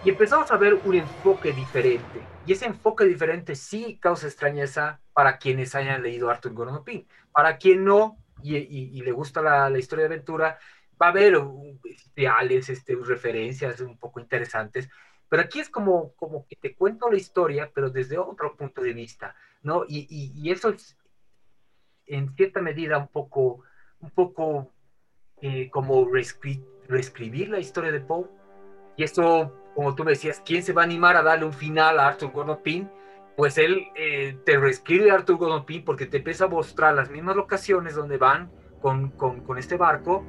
Y empezamos a ver un enfoque diferente. Y ese enfoque diferente sí causa extrañeza para quienes hayan leído Arthur Gordon Pym. Para quien no y, le gusta la, historia de aventura, va a haber ideales, este, referencias un poco interesantes. Pero aquí es como, como que te cuento la historia, pero desde otro punto de vista, ¿no? Y, eso es en cierta medida un poco, un poco eh, como reescribir la historia de Poe. Y eso, como tú me decías, ¿quién se va a animar a darle un final a Arthur Gordon Pym? Pues él eh, te reescribe Arthur Gordon porque te empieza a mostrar las mismas locaciones donde van con, con, este barco,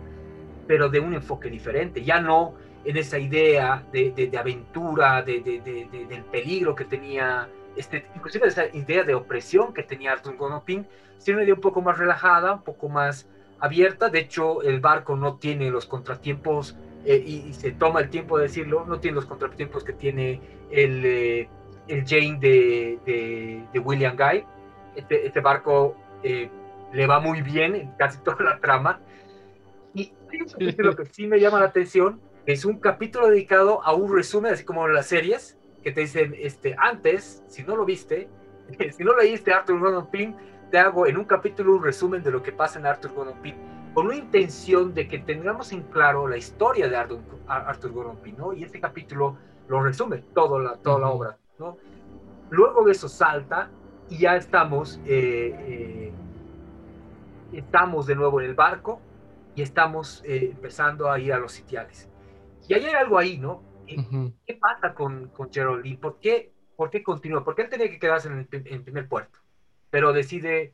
pero de un enfoque diferente, ya no en esa idea de, de, aventura, de, del peligro que tenía, este, inclusive esa idea de opresión que tenía Arthur Gordon Pym, sino una idea un poco más relajada, un poco más abierta, de hecho el barco no tiene los contratiempos, eh, y, se toma el tiempo de decirlo, no tiene los contratiempos que tiene el... Eh, el Jane de, de, William Guy. Este, este barco eh, le va muy bien en casi toda la trama. Y lo que sí me llama la atención es un capítulo dedicado a un resumen, así como en las series, que te dicen, este, antes, si no lo viste, [laughs] si no leíste Arthur Gordon Pym, te hago en un capítulo un resumen de lo que pasa en Arthur Gordon Pym, con una intención de que tengamos en claro la historia de Arthur, Arthur Gordon Pym, ¿no? Y este capítulo lo resume toda la, toda la obra. Luego de eso salta y ya estamos, eh, eh, estamos de nuevo en el barco y estamos eh, empezando a ir a los sitiales. Y hay algo ahí, ¿no? ¿Qué pasa con, con Geraldine? ¿Por qué, ¿Por qué continúa? Porque él tenía que quedarse en el, primer puerto, pero decide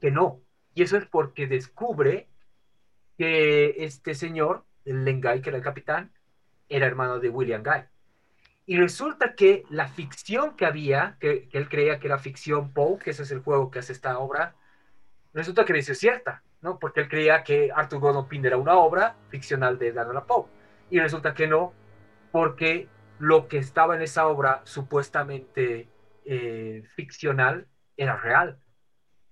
que no. Y eso es porque descubre que este señor, el Lengai, que era el capitán, era hermano de William Guy. Y resulta que la ficción que había, que, él creía que era ficción Poe, que ese es el juego que hace esta obra, resulta que no es cierta, ¿no? Porque él creía que Arthur Gordon Pym era una obra ficcional de Daniel Poe. Y resulta que no, porque lo que estaba en esa obra supuestamente eh, ficcional era real.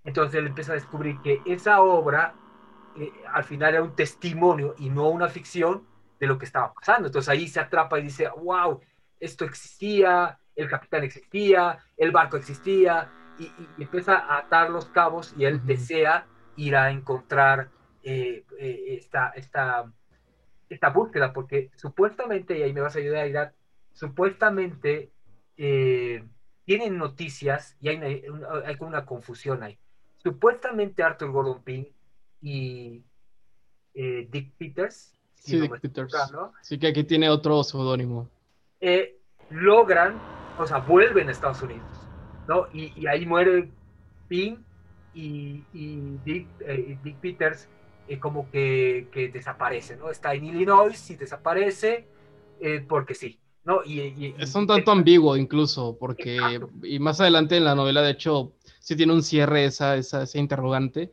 Entonces él empieza a descubrir que esa obra eh, al final era un testimonio y no una ficción de lo que estaba pasando. Entonces ahí se atrapa y dice, wow, esto existía, el capitán existía, el barco existía, y, empieza a atar los cabos y él desea ir a encontrar eh, eh, esta, esta, esta búsqueda, porque supuestamente, y ahí me vas a ayudar a ir supuestamente eh, tienen noticias y hay, una confusión ahí. Supuestamente Arthur Gordon Pym y Dick Peters. Sí, Dick Peters. Sí, que aquí tiene otro seudónimo. Eh, logran, o sea, vuelven a Estados Unidos, ¿no? Y, ahí muere Pim y, Dick, eh, Peters eh, como que, que, desaparece, ¿no? Está en Illinois y desaparece porque sí, ¿no? Y, es un tanto ambiguo incluso, porque, y más adelante en la novela, de hecho, sí tiene un cierre esa, esa, ese interrogante,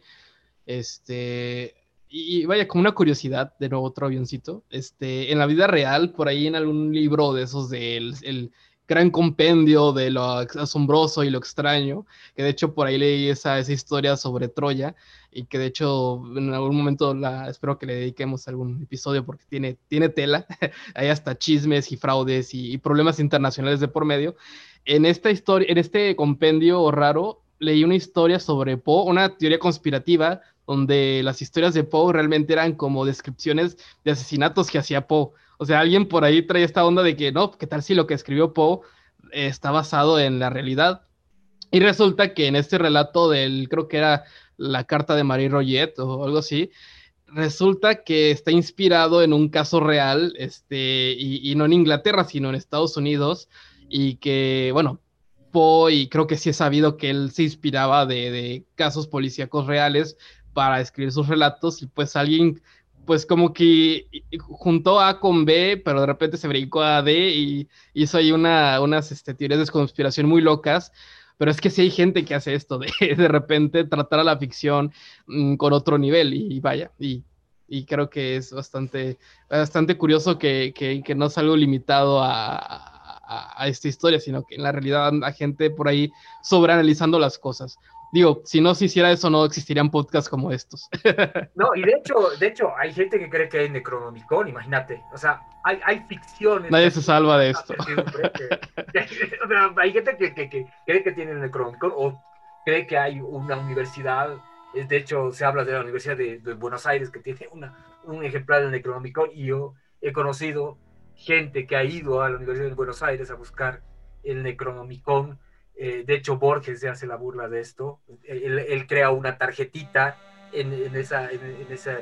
este, y vaya, como una curiosidad, de nuevo otro avioncito, este, en la vida real, por ahí en algún libro de esos del el gran compendio de lo asombroso y lo extraño, que de hecho por ahí leí esa, esa historia sobre Troya y que de hecho en algún momento la, espero que le dediquemos algún episodio porque tiene, tiene tela, [laughs] hay hasta chismes y fraudes y, y problemas internacionales de por medio. En esta historia, en este compendio raro, leí una historia sobre Poe, una teoría conspirativa donde las historias de Poe realmente eran como descripciones de asesinatos que hacía Poe. O sea, alguien por ahí trae esta onda de que no, ¿qué tal si lo que escribió Poe está basado en la realidad? Y resulta que en este relato del, creo que era la carta de Marie Roget o algo así, resulta que está inspirado en un caso real, este, y, no en Inglaterra, sino en Estados Unidos, y que, bueno, Poe, y creo que sí he sabido que él se inspiraba de casos policíacos reales para escribir sus relatos y pues alguien pues como que juntó A con B, pero de repente se brincó a D y hizo ahí una, unas este, teorías de conspiración muy locas. Pero es que sí hay gente que hace esto, [laughs] de de repente tratar a la ficción mm, con otro nivel y, vaya, y, y, creo que es bastante, bastante curioso que, que, que no es algo limitado a, a, a, esta historia, sino que en la realidad anda gente por ahí sobreanalizando las cosas. Digo, si no se hiciera eso, no existirían podcasts como estos. [laughs] No, y de hecho, de hecho, hay gente que cree que hay Necronomicon, imagínate. O sea, hay, hay ficciones. Nadie se salva de esto. Que, o sea, hay gente que, que, que, cree que tiene Necronomicon o cree que hay una universidad. De hecho, se habla de la Universidad de, de Buenos Aires que tiene una, un ejemplar del Necronomicon y yo he conocido gente que ha ido a la Universidad de Buenos Aires a buscar el Necronomicon eh, de hecho, Borges se hace la burla de esto. Él, crea una tarjetita en, esa,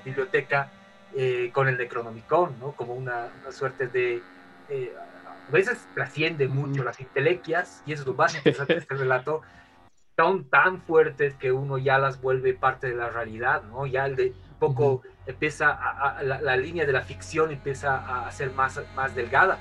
biblioteca eh, con el Necronomicon, ¿no? Como una, suerte de... Eh, a veces trasciende mucho las intelequias, y eso es lo más [laughs] interesante de este relato, son tan fuertes que uno ya las vuelve parte de la realidad, ¿no? Ya el de poco empieza a, la, línea de la ficción empieza a ser más, más delgada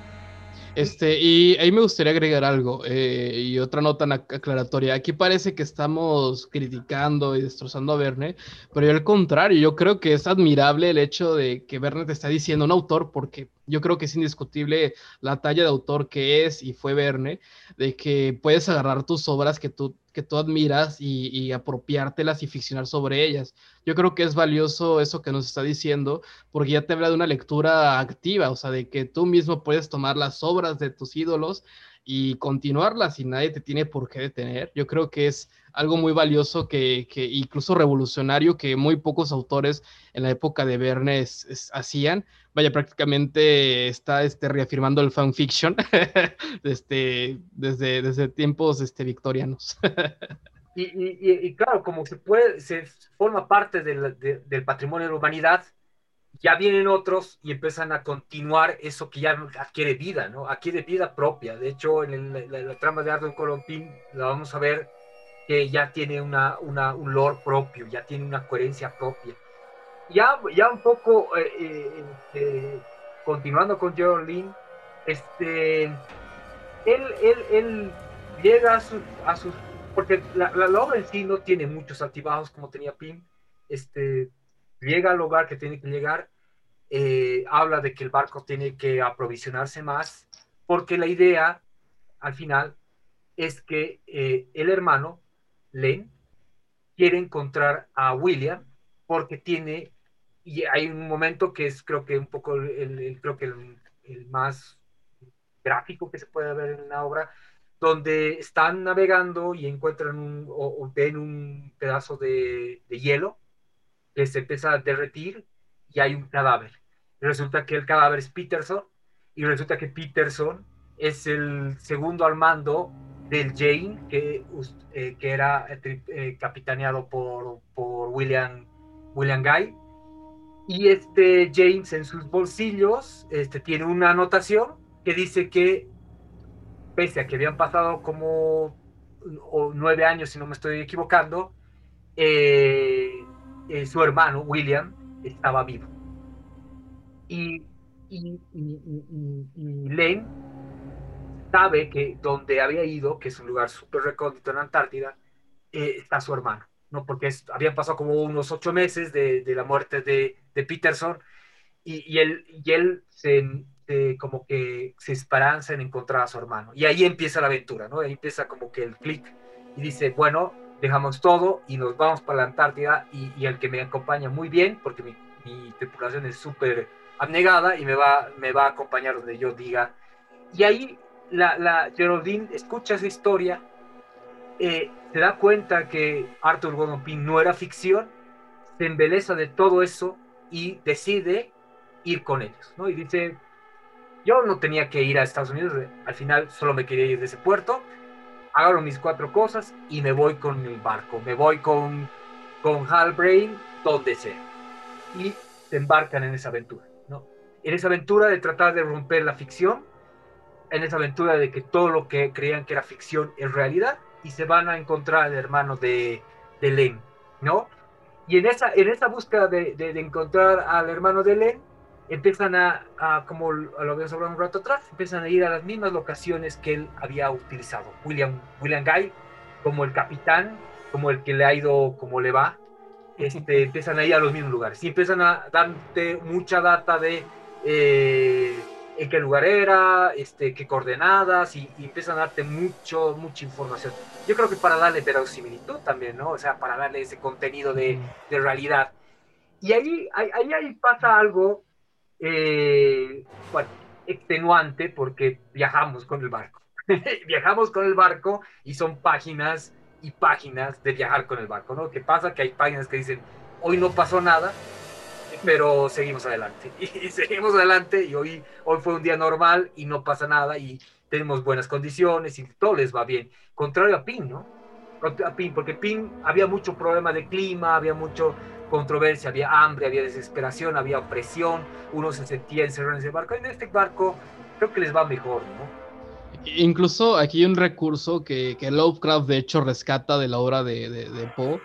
este, y ahí me gustaría agregar algo eh, y otra nota aclaratoria. Aquí parece que estamos criticando y destrozando a Verne, pero yo al contrario, yo creo que es admirable el hecho de que Verne te está diciendo un autor, porque yo creo que es indiscutible la talla de autor que es y fue Verne, de que puedes agarrar tus obras que tú que tú admiras y, y, apropiártelas y ficcionar sobre ellas. Yo creo que es valioso eso que nos está diciendo, porque ya te habla de una lectura activa, o sea, de que tú mismo puedes tomar las obras de tus ídolos y continuarlas y nadie te tiene por qué detener. Yo creo que es algo muy valioso que, que incluso revolucionario que muy pocos autores en la época de Verne hacían. Vaya, prácticamente está este, reafirmando el fanfiction [laughs] este, desde, desde tiempos este, victorianos. [laughs] y, y, y, claro, como se puede, se forma parte del, de, del patrimonio de la humanidad, ya vienen otros y empiezan a continuar eso que ya adquiere vida, ¿no? Adquiere vida propia. De hecho, en la, trama de Ardo en la vamos a ver que ya tiene una, una, un lore propio, ya tiene una coherencia propia. Ya, ya un poco, eh, eh, este, continuando con Geraldine, este, él, él, él llega a sus, a sus porque la, la, obra en sí no tiene muchos altibajos como tenía Pim, este, llega al lugar que tiene que llegar, eh, habla de que el barco tiene que aprovisionarse más, porque la idea, al final, es que eh, el hermano, Len, quiere encontrar a William porque tiene, y hay un momento que es creo que un poco el, creo que el, más gráfico que se puede ver en la obra, donde están navegando y encuentran un, o, ven un pedazo de, de hielo se empieza a derretir y hay un cadáver. Resulta que el cadáver es Peterson y resulta que Peterson es el segundo al mando del Jane que, eh, que era eh, capitaneado por, por William, William Guy. Y este James en sus bolsillos este, tiene una anotación que dice que, pese a que habían pasado como nueve años, si no me estoy equivocando, eh, eh, su hermano, William, estaba vivo. Y, y, Lane sabe que donde había ido, que es un lugar súper recóndito en Antártida, eh, está su hermano. ¿no? Porque habían pasado como unos ocho meses de, de la muerte de, de Peterson y, y, él, y él se, como que se esperanza en encontrar a su hermano. Y ahí empieza la aventura, ¿no? Ahí empieza como que el clic y dice, bueno, dejamos todo y nos vamos para la Antártida y, y el que me acompaña muy bien, porque mi, mi tripulación es súper abnegada y me va, me va a acompañar donde yo diga. Y ahí la, la Geraldine escucha esa historia, eh, se da cuenta que Arthur Gordon Pym no era ficción, se embeleza de todo eso y decide ir con ellos, ¿no? Y dice, yo no tenía que ir a Estados Unidos, al final solo me quería ir de ese puerto, agarro mis cuatro cosas y me voy con el barco, me voy con, con Hal Brain, donde sea. Y se embarcan en esa aventura, ¿no? En esa aventura de tratar de romper la ficción, en esa aventura de que todo lo que creían que era ficción es realidad y se van a encontrar al hermano de, de Len, ¿no? Y en esa, en esa búsqueda de, de, de encontrar al hermano de Len, empiezan a, a, como lo habíamos hablado un rato atrás, empiezan a ir a las mismas locaciones que él había utilizado. William, William Guy, como el capitán, como el que le ha ido, como le va, este, [laughs] empiezan a ir a los mismos lugares y empiezan a darte mucha data de eh, en qué lugar era, este, qué coordenadas, y, y, empiezan a darte mucho, mucha información. Yo creo que para darle verosimilitud también, ¿no? O sea, para darle ese contenido de, de realidad. Y ahí, ahí, ahí pasa algo, eh, bueno, extenuante, porque viajamos con el barco. [laughs] viajamos con el barco y son páginas y páginas de viajar con el barco, ¿no? ¿Qué pasa? Que hay páginas que dicen, hoy no pasó nada, pero seguimos adelante. Y, [laughs] y, seguimos adelante y hoy, hoy fue un día normal y no pasa nada y tenemos buenas condiciones y todo les va bien. Contrario a PIN, ¿no? A PIN, porque PIN había mucho problema de clima, había mucho controversia, había hambre, había desesperación, había opresión, uno se sentía encerrado en ese barco. En este barco creo que les va mejor, ¿no? Incluso aquí hay un recurso que, que Lovecraft de hecho rescata de la obra de, de, de Poe,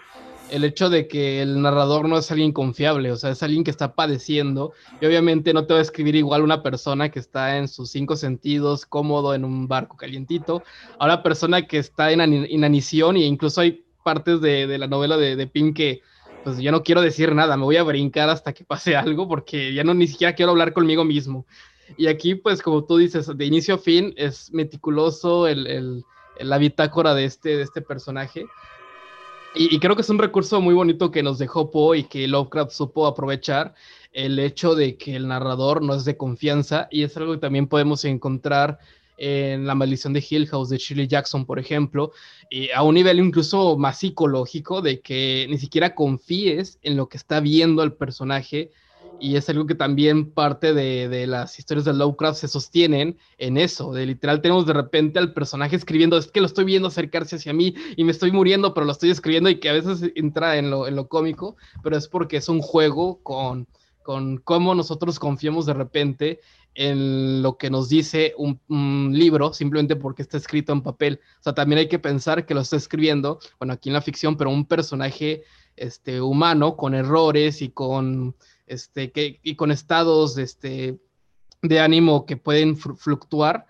el hecho de que el narrador no es alguien confiable, o sea, es alguien que está padeciendo y obviamente no te va a escribir igual una persona que está en sus cinco sentidos, cómodo en un barco calientito, a una persona que está en inanición e incluso hay partes de, de la novela de, de Pink que pues ya no quiero decir nada, me voy a brincar hasta que pase algo porque ya no ni siquiera quiero hablar conmigo mismo. Y aquí, pues como tú dices, de inicio a fin es meticuloso el, el, la bitácora de este, de este personaje. Y, y, creo que es un recurso muy bonito que nos dejó Poe y que Lovecraft supo aprovechar el hecho de que el narrador no es de confianza y es algo que también podemos encontrar en La maldición de Hill House de Shirley Jackson, por ejemplo, y a un nivel incluso más psicológico de que ni siquiera confíes en lo que está viendo el personaje y es algo que también parte de, las historias de Lovecraft se sostienen en eso, de literal tenemos de repente al personaje escribiendo, es que lo estoy viendo acercarse hacia mí y me estoy muriendo, pero lo estoy escribiendo y que a veces entra en lo, en lo cómico, pero es porque es un juego con, con cómo nosotros confiamos de repente en lo que nos dice un, libro, simplemente porque está escrito en papel. O sea, también hay que pensar que lo está escribiendo, bueno, aquí en la ficción, pero un personaje este, humano con errores y con este, que, y con estados este, de ánimo que pueden fluctuar.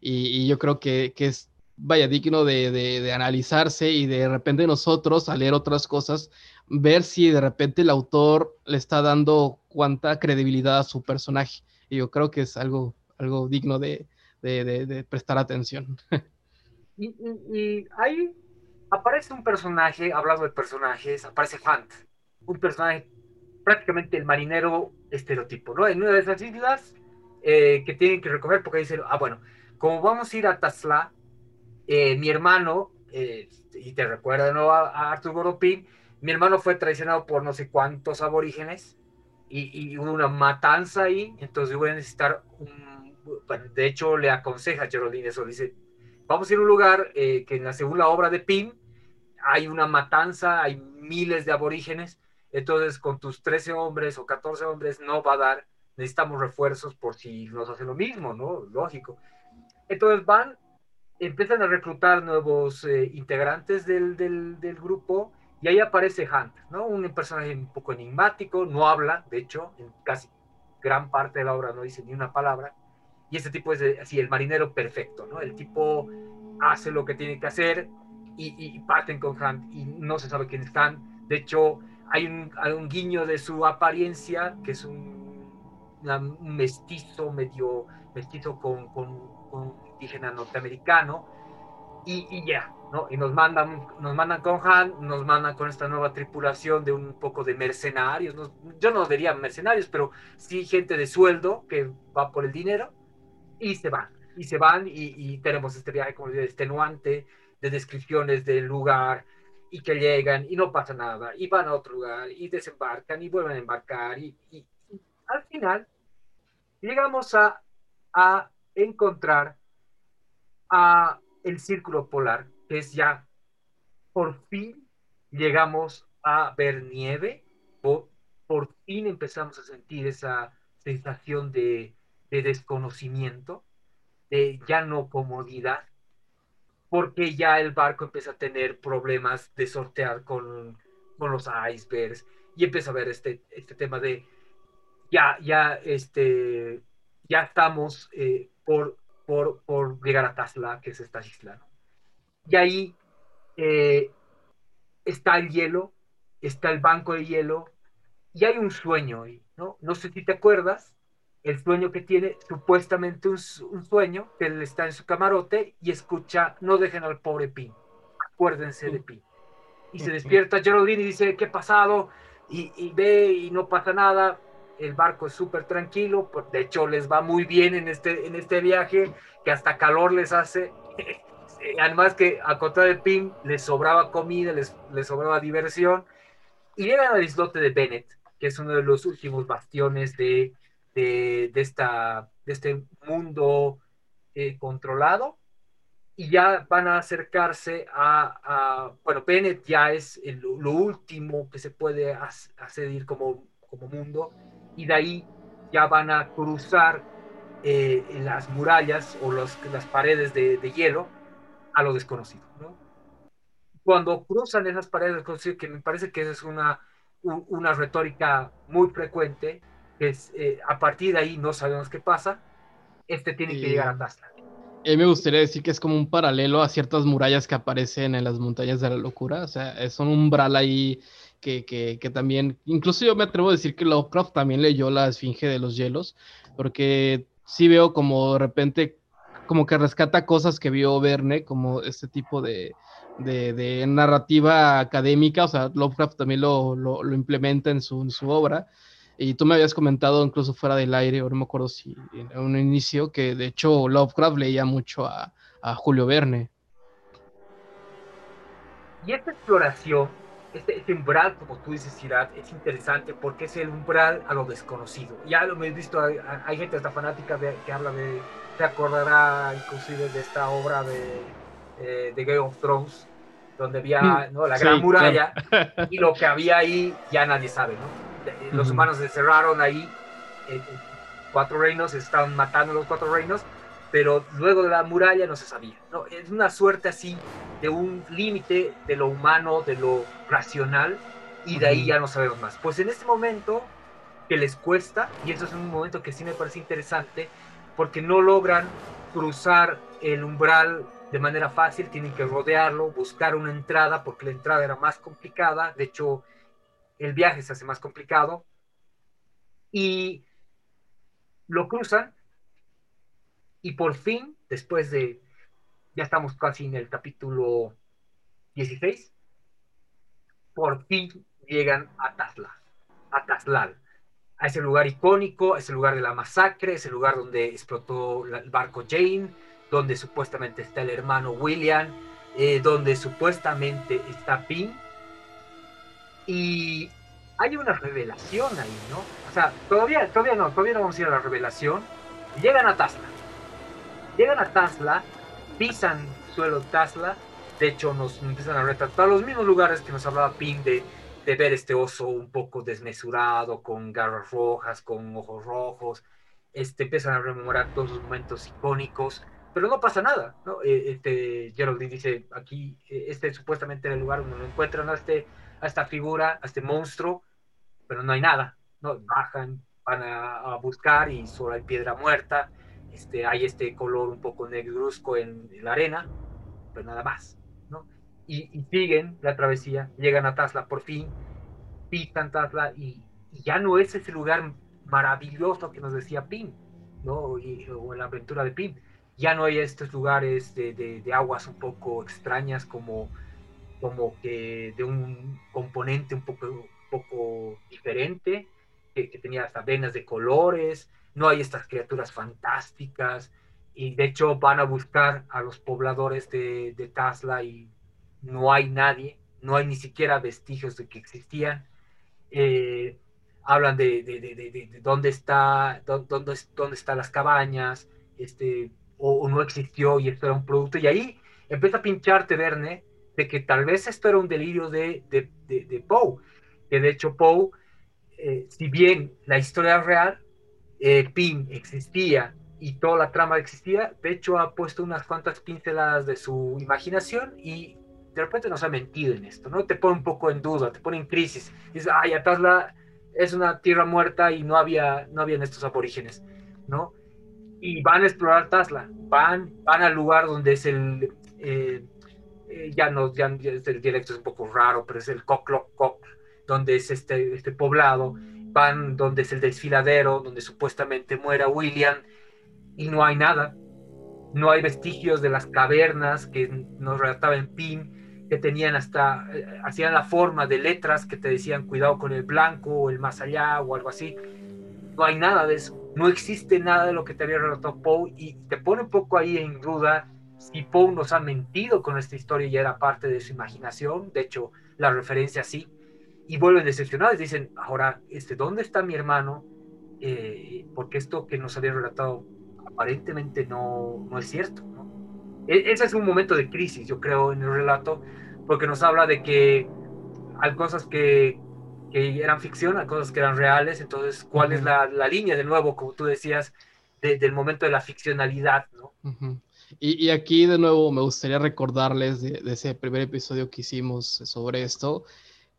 Y, y, yo creo que, que es, vaya, digno de, de, de, analizarse y de repente nosotros, al leer otras cosas, ver si de repente el autor le está dando cuánta credibilidad a su personaje. Y yo creo que es algo, algo digno de, de prestar atención. [laughs] Y, y, y, ahí aparece un personaje, hablando de personajes, aparece Hunt, un personaje prácticamente el marinero estereotipo, ¿no? En una de esas islas eh, que tienen que recoger, porque dicen, ah, bueno, como vamos a ir a Tazla, eh, mi hermano, eh, y te recuerda ¿no? a, a Arthur Goropin, mi hermano fue traicionado por no sé cuántos aborígenes y, hubo una matanza ahí, entonces voy a necesitar un, de hecho le aconseja a Geraldine eso, dice, vamos a ir a un lugar que en la segunda obra de Pym hay una matanza, hay miles de aborígenes, entonces, con tus 13 hombres o 14 hombres no va a dar, necesitamos refuerzos por si nos hace lo mismo, ¿no? Lógico. Entonces van, empiezan a reclutar nuevos eh, integrantes del, del, grupo y ahí aparece Hunt, ¿no? Un personaje un poco enigmático, no habla, de hecho, en casi gran parte de la obra no dice ni una palabra. Y este tipo es así, el marinero perfecto, ¿no? El tipo hace lo que tiene que hacer, y, parten con Han y no se sabe quién están. De hecho, hay un, un guiño de su apariencia, que es un, un mestizo, medio mestizo con, con, con indígena norteamericano, y, y, ya, ¿no? Y nos mandan, nos mandan con Han, nos mandan con esta nueva tripulación de un poco de mercenarios, yo no diría mercenarios, pero sí gente de sueldo que va por el dinero, y se van, y se van, y, y tenemos este viaje, como extenuante, de descripciones del lugar, y que llegan y no pasa nada, y van a otro lugar, y desembarcan, y vuelven a embarcar, y, y al final llegamos a, a encontrar a el círculo polar, es ya por fin llegamos a ver nieve, por, por fin empezamos a sentir esa sensación de, de desconocimiento, de ya no comodidad, porque ya el barco empieza a tener problemas de sortear con, con los icebergs y empieza a ver este, este tema de ya, ya, este, ya estamos eh, por, por, por, llegar a Tasla, que es esta isla. Y ahí eh, está el hielo, está el banco de hielo y hay un sueño ahí, ¿no? No sé si te acuerdas, el sueño que tiene, supuestamente un, sueño, que él está en su camarote y escucha, no dejen al pobre Pi, acuérdense de Pi. Y se despierta Geraldine y dice, ¿qué ha pasado? Y, ve y no pasa nada, el barco es súper tranquilo, de hecho les va muy bien en este, en este viaje, que hasta calor les hace. Además que a contra de Pin les sobraba comida, les, les sobraba diversión. Y llegan al islote de Bennett, que es uno de los últimos bastiones de de, esta, de este mundo eh, controlado. Y ya van a acercarse a, bueno, Bennett ya es lo último que se puede acceder como, como mundo. Y de ahí ya van a cruzar eh, las murallas o los, las paredes de, hielo a lo desconocido. Cuando cruzan esas paredes desconocidas, que me parece que es una, una retórica muy frecuente, es, eh, a partir de ahí no sabemos qué pasa, este tiene que llegar a Tasla. A me gustaría decir que es como un paralelo a ciertas murallas que aparecen en las montañas de la locura, o sea, es un umbral ahí que, que, que, también, incluso yo me atrevo a decir que Lovecraft también leyó la Esfinge de los Hielos, porque sí veo como de repente, como que rescata cosas que vio Verne, como este tipo de, de, narrativa académica, o sea, Lovecraft también lo, lo, implementa en su, su obra, y tú me habías comentado incluso fuera del aire, o no me acuerdo si en un inicio, que de hecho Lovecraft leía mucho a, a Julio Verne. Y esta exploración, este, este, umbral, como tú dices, Sirat, es interesante porque es el umbral a lo desconocido. Ya lo he visto, hay, gente hasta fanática que habla de, se acordará inclusive de esta obra de, eh, de Game of Thrones, donde había mm, ¿no? la gran muralla [laughs] y lo que había ahí ya nadie sabe, ¿no? los humanos se cerraron ahí, eh, cuatro reinos, estaban matando a los cuatro reinos, pero luego de la muralla no se sabía. ¿no? Es una suerte así de un límite de lo humano, de lo racional, y de ahí ya no sabemos más. Pues en este momento que les cuesta, y eso es un momento que sí me parece interesante, porque no logran cruzar el umbral de manera fácil, tienen que rodearlo, buscar una entrada, porque la entrada era más complicada, de hecho el viaje se hace más complicado y lo cruzan y por fin, después de, ya estamos casi en el capítulo 16, por fin llegan a Tazla, a Tazlal, a ese lugar icónico, a ese lugar de la masacre, ese lugar donde explotó el barco Jane, donde supuestamente está el hermano William, eh, donde supuestamente está Pin, y hay una revelación ahí, ¿no? O sea, todavía, todavía no, todavía no vamos a ir a la revelación. Llegan a Tasla. Llegan a Tasla, pisan suelo Tasla. De hecho, nos empiezan a retratar los mismos lugares que nos hablaba Pin de, de ver este oso un poco desmesurado, con garras rojas, con ojos rojos. Este, empiezan a rememorar todos los momentos icónicos, pero no pasa nada, ¿no? Eh, este, Geraldine dice, aquí, eh, este supuestamente en el lugar donde lo encuentran a este esta figura, a este monstruo, pero no hay nada, ¿no? Bajan, van a, buscar y solo hay piedra muerta, este, hay este color un poco negruzco en, la arena, pero nada más, y, siguen la travesía, llegan a Tazla por fin, pisan Tazla y, ya no es ese lugar maravilloso que nos decía Pim, ¿no? Y, o la aventura de Pim. Ya no hay estos lugares de, de, aguas un poco extrañas como, como que de un componente un poco, poco diferente, que, que tenía hasta venas de colores, no hay estas criaturas fantásticas, y de hecho van a buscar a los pobladores de, de Tazla y no hay nadie, no hay ni siquiera vestigios de que existían. Eh, hablan de, de, de, dónde está, dónde, dónde están las cabañas, este, o, no existió y esto era un producto. Y ahí empieza a pincharte, Verne, de que tal vez esto era un delirio de, de, Poe, que de hecho Poe, eh, si bien la historia real, eh, Pim existía y toda la trama existía, de hecho ha puesto unas cuantas pinceladas de su imaginación y de repente nos ha mentido en esto, ¿no? Te pone un poco en duda, te pone en crisis. Dices, ay, Atasla es una tierra muerta y no había, no habían estos aborígenes, ¿no? Y van a explorar Tasla, van, van al lugar donde es el, eh, eh, ya no, ya, el dialecto es un poco raro, pero es el Cocloc donde es este, este poblado, van donde es el desfiladero, donde supuestamente muera William, y no hay nada, no hay vestigios de las cavernas que nos relataba en Pim, que tenían hasta, eh, hacían la forma de letras que te decían cuidado con el blanco o el más allá o algo así. No hay nada de eso. No existe nada de lo que te había relatado Poe y te pone un poco ahí en duda si Poe nos ha mentido con esta historia y era parte de su imaginación. De hecho, la referencia sí. Y vuelven decepcionados. Dicen, ahora, este, ¿dónde está mi hermano? Eh, porque esto que nos había relatado aparentemente no, no es cierto. E, ese es un momento de crisis, yo creo, en el relato, porque nos habla de que hay cosas que, que eran ficción, hay cosas que eran reales, entonces, ¿cuál es la, la, línea, de nuevo, como tú decías, del momento de la ficcionalidad, ¿no? y, y, aquí, de nuevo, me gustaría recordarles de, de, ese primer episodio que hicimos sobre esto,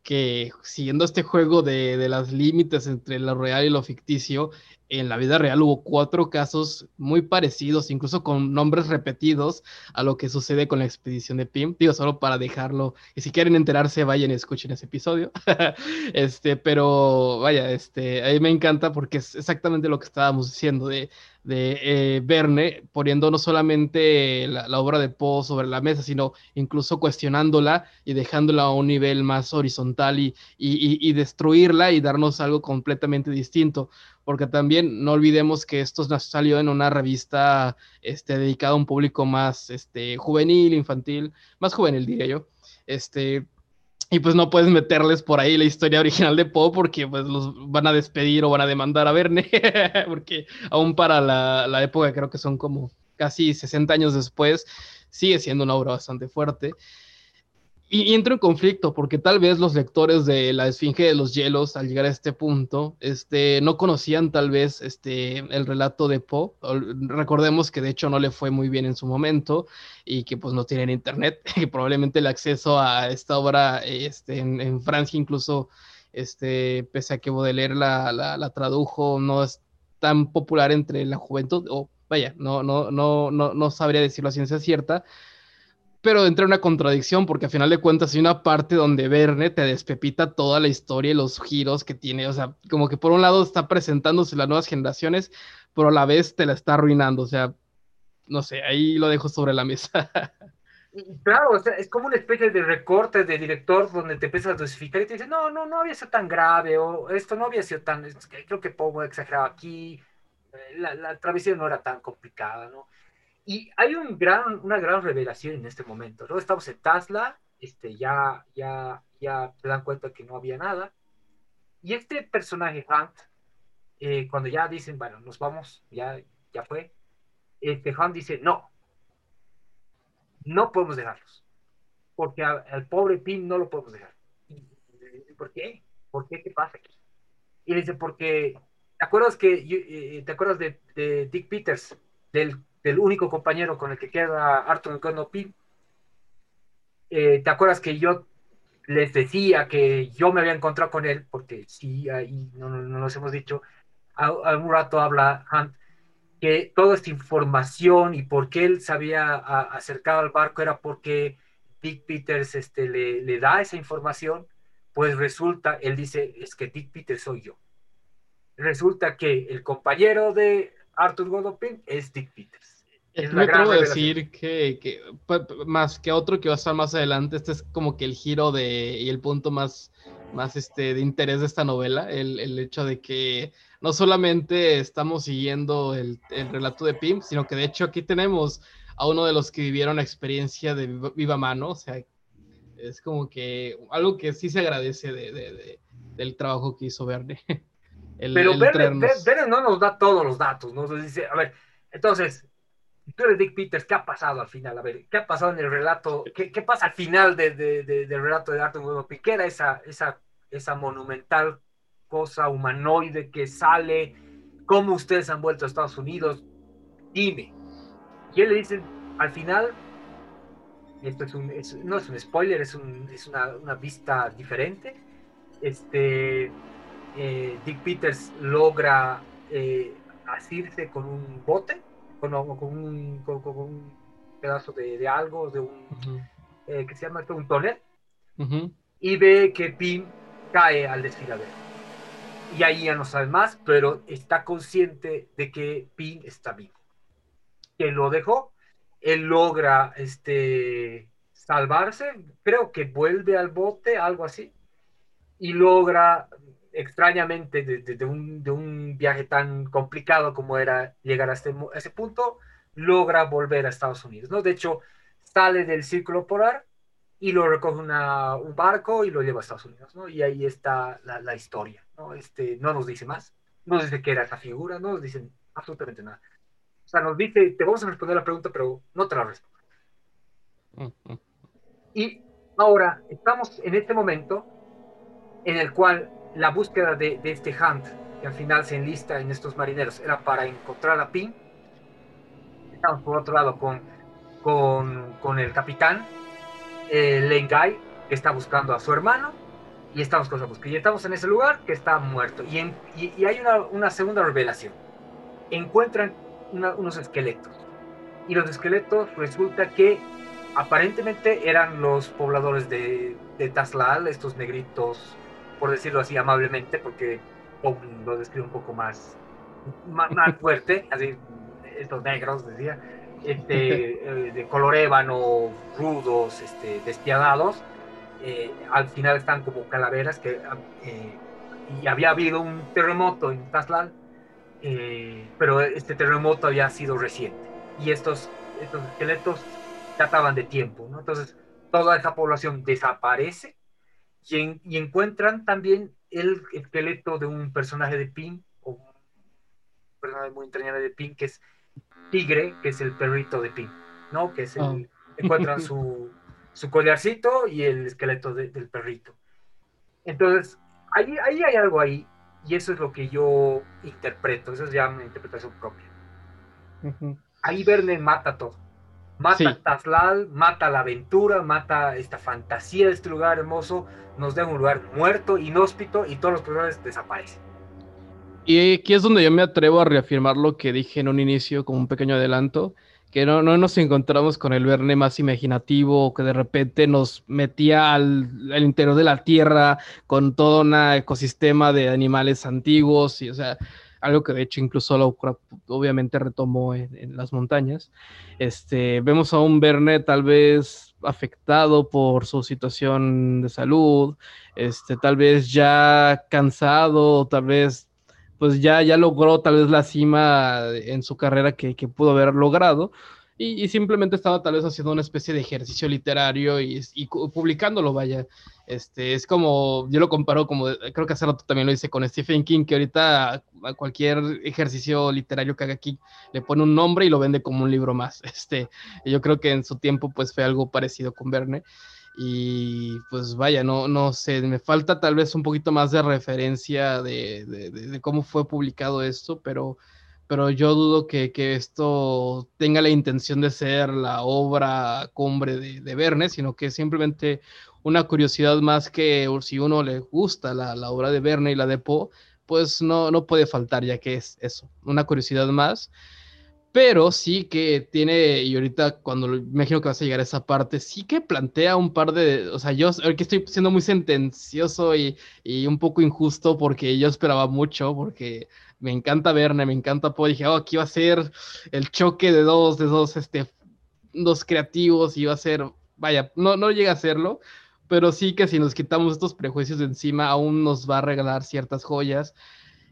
que siguiendo este juego de, de las límites entre lo real y lo ficticio, en la vida real hubo cuatro casos muy parecidos, incluso con nombres repetidos a lo que sucede con la expedición de Pim. Digo, solo para dejarlo, y si quieren enterarse, vayan y escuchen ese episodio. [laughs] este, pero vaya, este, a me encanta porque es exactamente lo que estábamos diciendo de de eh, Verne, poniendo no solamente la, obra de Poe sobre la mesa, sino incluso cuestionándola y dejándola a un nivel más horizontal y, y, destruirla y darnos algo completamente distinto. Porque también no olvidemos que esto salió en una revista este, dedicada a un público más este, juvenil, infantil, más juvenil diría yo. Este, y pues no puedes meterles por ahí la historia original de Poe porque pues los van a despedir o van a demandar a Verne, [laughs] porque aún para la, la, época creo que son como casi 60 años después, sigue siendo una obra bastante fuerte y, entro en conflicto porque tal vez los lectores de La Esfinge de los Hielos, al llegar a este punto, este, no conocían tal vez este, el relato de Poe. Recordemos que de hecho no le fue muy bien en su momento y que pues no tienen internet, [laughs] y probablemente el acceso a esta obra este, en, Francia incluso, este, pese a que Baudelaire la, la, la tradujo, no es tan popular entre la juventud, o vaya, no, no, no, no, no sabría decirlo a ciencia cierta, pero entra una contradicción porque a final de cuentas hay una parte donde Verne te despepita toda la historia y los giros que tiene, o sea, como que por un lado está presentándose las nuevas generaciones, pero a la vez te la está arruinando, o sea, no sé, ahí lo dejo sobre la mesa. [laughs] Claro, o sea, es como una especie de recorte de director donde te empiezas a dosificar y te dice, no, no, no había sido tan grave, o esto no había sido tan, creo que pongo exagerado aquí, eh, la travesía no era tan complicada, ¿no? Y hay un gran, una gran revelación en este momento, ¿no? Estamos en Tasla, este, ya, ya, ya te dan cuenta que no había nada. Y este personaje, Hunt, eh, cuando ya dicen, bueno, nos vamos, ya, ya fue, este Hunt dice, no, no podemos dejarlos, porque al pobre Pin no lo podemos dejar. ¿Por qué? ¿Por qué? ¿Qué pasa aquí? Y dice, porque, ¿te acuerdas que, eh, te acuerdas de, de Dick Peters, del del único compañero con el que queda Arthur Conopi, eh, ¿te acuerdas que yo les decía que yo me había encontrado con él? Porque sí, ahí no, nos hemos dicho, algún rato habla Hunt, que toda esta información y por qué él se había acercado al barco era porque Dick Peters este, le, le da esa información, pues resulta, él dice, es que Dick Peters soy yo. Resulta que el compañero de Arthur Godopin es Dick Peters. Es me atrevo a decir que, que, más que otro que va a estar más adelante, este es como que el giro de, y el punto más, más este, de interés de esta novela, el, el hecho de que no solamente estamos siguiendo el, el, relato de Pim, sino que de hecho aquí tenemos a uno de los que vivieron la experiencia de viva mano, o sea, es como que algo que sí se agradece de, de, del trabajo que hizo Verne. [laughs] Pero Verne, Verne, no nos da todos los datos, ¿no? dice, a ver, entonces, tú eres Dick Peters, ¿qué ha pasado al final? A ¿qué ha pasado en el relato? ¿Qué, pasa al final de, de, de, del relato de Arthur Nuevo ¿Qué era esa, esa, esa monumental cosa humanoide que sale? ¿Cómo ustedes han vuelto a Estados Unidos? Dime. Y él le dice, al final, esto es un, no es un spoiler, es, es una, una, vista diferente. Este, eh, Dick Peters logra eh, asirse con un bote con, con, un, con, con un, pedazo de, de, algo, de un, uh -huh. eh, que se llama esto, un tonel, uh -huh. y ve que Pim cae al desfiladero. Y ahí ya no sabe más, pero está consciente de que Pim está vivo. Que lo dejó, él logra este, salvarse, creo que vuelve al bote, algo así, y logra extrañamente de, de, un, de, un, viaje tan complicado como era llegar a, este, a ese punto, logra volver a Estados Unidos. ¿no? De hecho, sale del círculo polar y lo recoge una, un barco y lo lleva a Estados Unidos. ¿no? Y ahí está la, la, historia. ¿no? Este, no nos dice más, no nos dice qué era esa figura, no nos dicen absolutamente nada. O sea, nos dice, te vamos a responder la pregunta, pero no te la respondo. Y ahora estamos en este momento en el cual la búsqueda de, este Hunt, que al final se enlista en estos marineros, era para encontrar a Pin. Estamos por otro lado con, con, con el capitán eh, Lengai, que está buscando a su hermano, y estamos con búsqueda. Y estamos en ese lugar que está muerto. Y, en, y, hay una, una, segunda revelación. Encuentran unos esqueletos. Y los esqueletos resulta que aparentemente eran los pobladores de, de Taslal, estos negritos por decirlo así amablemente, porque Poe lo describe un poco más, más, más [laughs] fuerte, así, estos negros, decía, este, [laughs] eh, de color ébano, rudos, este, despiadados, eh, al final están como calaveras, que, eh, y había habido un terremoto en Tazlal, eh, pero este terremoto había sido reciente, y estos, estos esqueletos databan de tiempo, ¿no? Entonces, toda esa población desaparece y, en, y, encuentran también el esqueleto de un personaje de Pin, o un personaje muy entrañable de Pin, que es Tigre, que es el perrito de Pin, ¿no? Que es el, oh. encuentran su, [laughs] su, collarcito y el esqueleto de, del perrito. Entonces, ahí, ahí hay algo ahí, y eso es lo que yo interpreto, eso es ya una interpretación propia. Uh -huh. Ahí Verne mata todo mata sí. Mata la aventura, mata esta fantasía de este lugar hermoso, nos deja un lugar muerto, inhóspito y todos los personajes desaparecen. Y aquí es donde yo me atrevo a reafirmar lo que dije en un inicio, como un pequeño adelanto, que no, no nos encontramos con el Verne más imaginativo, que de repente nos metía al, al, interior de la Tierra con todo un ecosistema de animales antiguos, y o sea, algo que de hecho incluso Lovecraft obviamente retomó en, las montañas. Este, vemos a un Verne tal vez afectado por su situación de salud, este, tal vez ya cansado, tal vez pues ya, ya logró tal vez la cima en su carrera que, pudo haber logrado. Y, y, simplemente estaba tal vez haciendo una especie de ejercicio literario y, y publicándolo, vaya. Este, es como, yo lo comparo como, creo que hace rato también lo hice con Stephen King, que ahorita a, cualquier ejercicio literario que haga aquí le pone un nombre y lo vende como un libro más. [laughs] Este, yo creo que en su tiempo pues fue algo parecido con Verne. Y pues vaya, no, no sé, me falta tal vez un poquito más de referencia de, de, de, de cómo fue publicado esto, pero, pero yo dudo que, que, esto tenga la intención de ser la obra cumbre de Verne, sino que simplemente una curiosidad más que si uno le gusta la, la obra de Verne y la de Poe, pues no, no puede faltar, ya que es eso, una curiosidad más. pero sí que tiene, y ahorita cuando me imagino que vas a llegar a esa parte, sí que plantea un par de, o sea, yo que estoy siendo muy sentencioso y, y, un poco injusto porque yo esperaba mucho, porque me encanta Verne, me encanta Poe, dije, oh, aquí va a ser el choque de dos, de dos, este, dos creativos y va a ser, vaya, no, no llega a serlo, pero sí que si nos quitamos estos prejuicios de encima, aún nos va a regalar ciertas joyas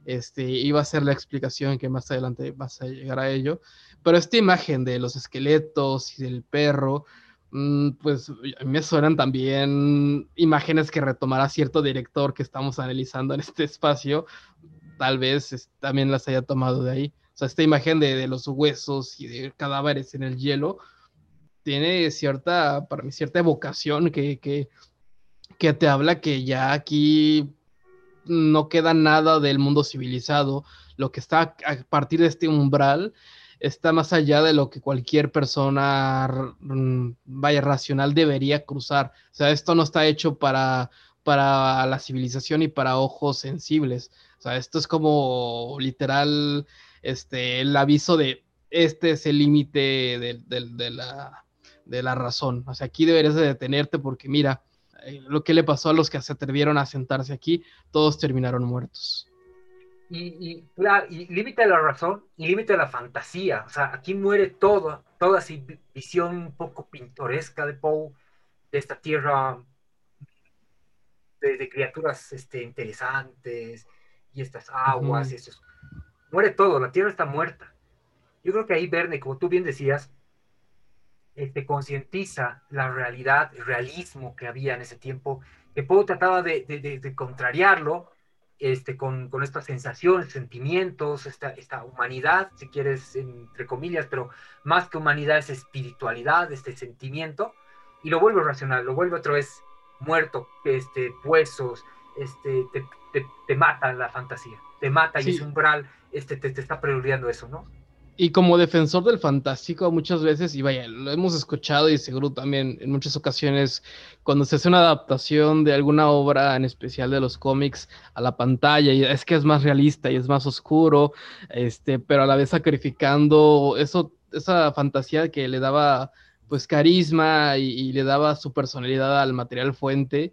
este, iba a ser la explicación que más adelante vas a llegar a ello. Pero esta imagen de los esqueletos y del perro, mm, pues a mí me suenan también imágenes que retomará cierto director que estamos analizando en este espacio. Tal vez también las haya tomado de ahí. O sea, esta imagen de, de los huesos y de cadáveres en el hielo tiene cierta, para mí, cierta evocación que, que, que te habla que ya aquí no queda nada del mundo civilizado. Lo que está a partir de este umbral está más allá de lo que cualquier persona mm, vaya racional debería cruzar. O sea, esto no está hecho para, para la civilización y para ojos sensibles. O sea, esto es como literal este, el aviso de este es el límite de, de, la, de la razón. O sea, aquí deberías de detenerte porque mira, eh, lo que le pasó a los que se atrevieron a sentarse aquí, todos terminaron muertos. Y, límite a la razón y límite la fantasía. O sea, aquí muere todo, toda esa visión un poco pintoresca de Poe, de esta tierra de, criaturas este, interesantes y estas aguas y eso. Muere todo, la tierra está muerta. Yo creo que ahí Verne, como tú bien decías, este, concientiza la realidad, el realismo que había en ese tiempo, que Poe trataba de, de, contrariarlo este, con, con, estas sensaciones, sentimientos, esta, esta, humanidad, si quieres, entre comillas, pero más que humanidad es espiritualidad, este sentimiento, y lo vuelve racional, lo vuelve otra vez muerto, este, huesos, este, te, te, te mata la fantasía, te mata y ese umbral este, te, te está preludiando eso, ¿no? Y como defensor del fantástico muchas veces, y vaya, lo hemos escuchado y seguro también en muchas ocasiones, cuando se hace una adaptación de alguna obra, en especial de los cómics, a la pantalla, y es que es más realista y es más oscuro, este, pero a la vez sacrificando eso, esa fantasía que le daba pues carisma y, le daba su personalidad al material fuente.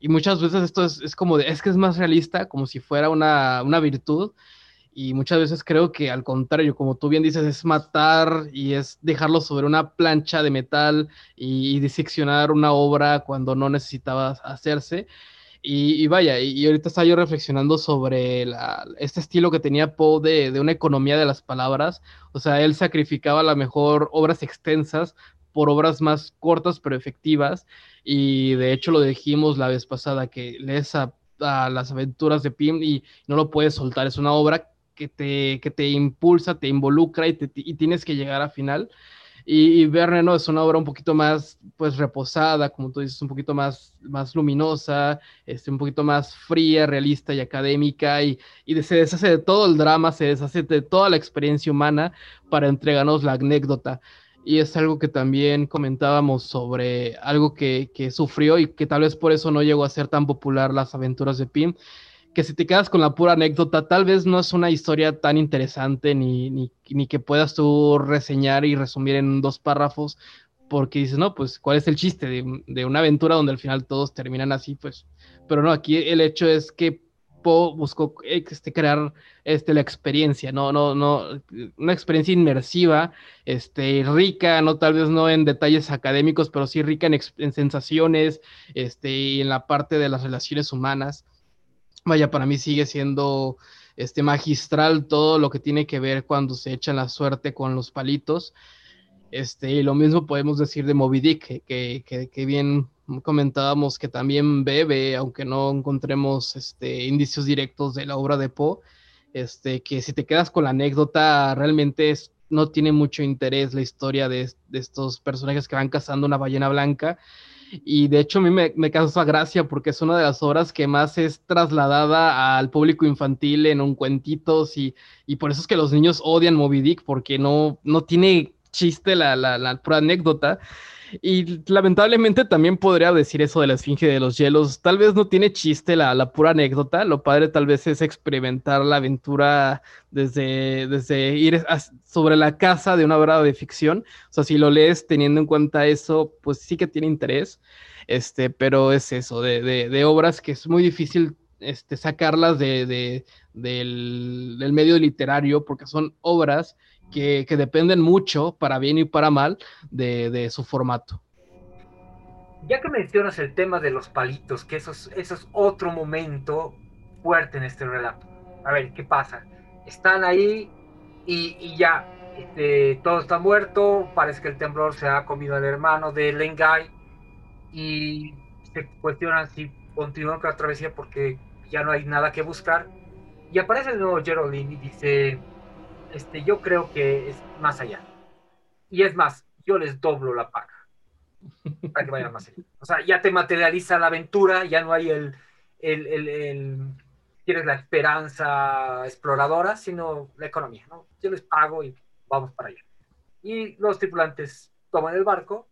Y muchas veces esto es, es como de, es que es más realista, como si fuera una, una virtud y muchas veces creo que al contrario, como tú bien dices, es matar y es dejarlo sobre una plancha de metal y, diseccionar una obra cuando no necesitaba hacerse. Y, vaya, y, ahorita estaba yo reflexionando sobre este estilo que tenía Poe de, de, una economía de las palabras. O sea, él sacrificaba a lo mejor obras extensas por obras más cortas pero efectivas. Y de hecho lo dijimos la vez pasada, que lees a, a las aventuras de Pym y no lo puedes soltar. Es una obra que te, que te impulsa, te involucra y, y tienes que llegar a final. Y, Verne, ¿no? Es una obra un poquito más, pues, reposada, como tú dices, un poquito más, más luminosa, este, un poquito más fría, realista y académica, y, y se deshace de todo el drama, se deshace de toda la experiencia humana para entregarnos la anécdota. Y es algo que también comentábamos sobre algo que, que sufrió y que tal vez por eso no llegó a ser tan popular las aventuras de Pym, que si te quedas con la pura anécdota, tal vez no es una historia tan interesante ni, ni, que puedas tú reseñar y resumir en dos párrafos, porque dices, no, pues, ¿cuál es el chiste de, una aventura donde al final todos terminan así? Pues, pero no, aquí el hecho es que Poe buscó este, crear este, la experiencia, no, no, no, una experiencia inmersiva, este, rica, no tal vez no en detalles académicos, pero sí rica en, en sensaciones, este, y en la parte de las relaciones humanas vaya, para mí sigue siendo este magistral todo lo que tiene que ver cuando se echan la suerte con los palitos. Este, y lo mismo podemos decir de Moby Dick, que, que, bien comentábamos que también bebe, aunque no encontremos este, indicios directos de la obra de Poe, este, que si te quedas con la anécdota, realmente no tiene mucho interés la historia de estos personajes que van cazando una ballena blanca y de hecho a mí me, me, causa gracia porque es una de las obras que más es trasladada al público infantil en un cuentitos y, y por eso es que los niños odian Moby Dick porque no, no tiene chiste, la, la, la pura anécdota. Y lamentablemente también podría decir eso de la Esfinge de los Hielos. Tal vez no tiene chiste la, la pura anécdota. Lo padre tal vez es experimentar la aventura desde, desde ir sobre la casa de una obra de ficción. O sea, si lo lees teniendo en cuenta eso, pues sí que tiene interés. Este, pero es eso, de, de, obras que es muy difícil este, sacarlas de del, del, medio literario porque son obras que, que, dependen mucho, para bien y para mal, de, de, su formato. Ya que mencionas el tema de los palitos, que eso es, eso es otro momento fuerte en este relato. A ver, ¿qué pasa? Están ahí y, y ya, este, todo está muerto, parece que el temblor se ha comido al hermano de Lengai y se cuestionan si continúan con la travesía porque ya no hay nada que buscar. Y aparece de nuevo Geraldine y dice, este, yo creo que es más allá. Y es más, yo les doblo la paga para que vayan más allá. O sea, ya te materializa la aventura, ya no hay el, el, el, el tienes la esperanza exploradora, sino la economía, ¿no? Yo les pago y vamos para allá. Y los tripulantes toman el barco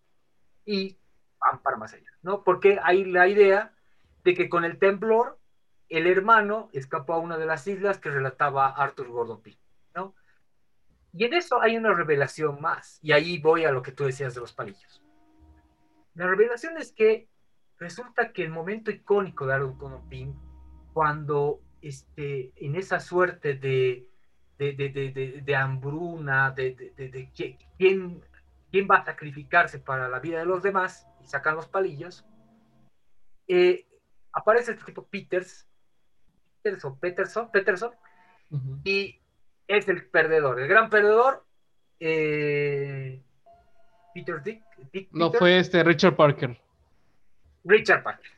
y van para más allá, ¿no? Porque hay la idea de que con el temblor el hermano escapó a una de las islas que relataba Arthur Gordon Pym. Y en eso hay una revelación más, y ahí voy a lo que tú decías de los palillos. La revelación es que resulta que el momento icónico de Gordon Pym, cuando este, en esa suerte de, de, de, de, de hambruna, de, quién, quién va a sacrificarse para la vida de los demás, y sacan los palillos, eh, aparece este tipo Peters, Peterson, Peterson, Peterson uh -huh. y es el perdedor, el gran perdedor. Eh, Peter Dick, Dick No Peter. fue este Richard Parker. Richard Parker.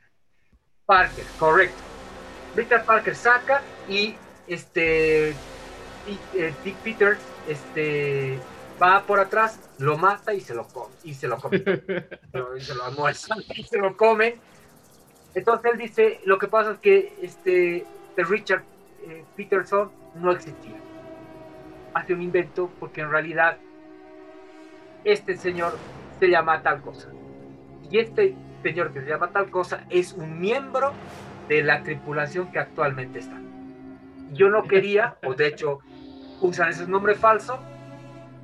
Parker, correcto. Richard Parker saca y este y, eh, Dick Peters este va por atrás, lo mata y se lo come y se lo come. [laughs] y se lo almuerza [laughs] y se lo come. Entonces él dice, lo que pasa es que este Richard eh, Peterson no existía. Hace un invento porque en realidad este señor se llama tal cosa. Y este señor que se llama tal cosa es un miembro de la tripulación que actualmente está. Yo no quería, o de hecho usan ese nombre falso,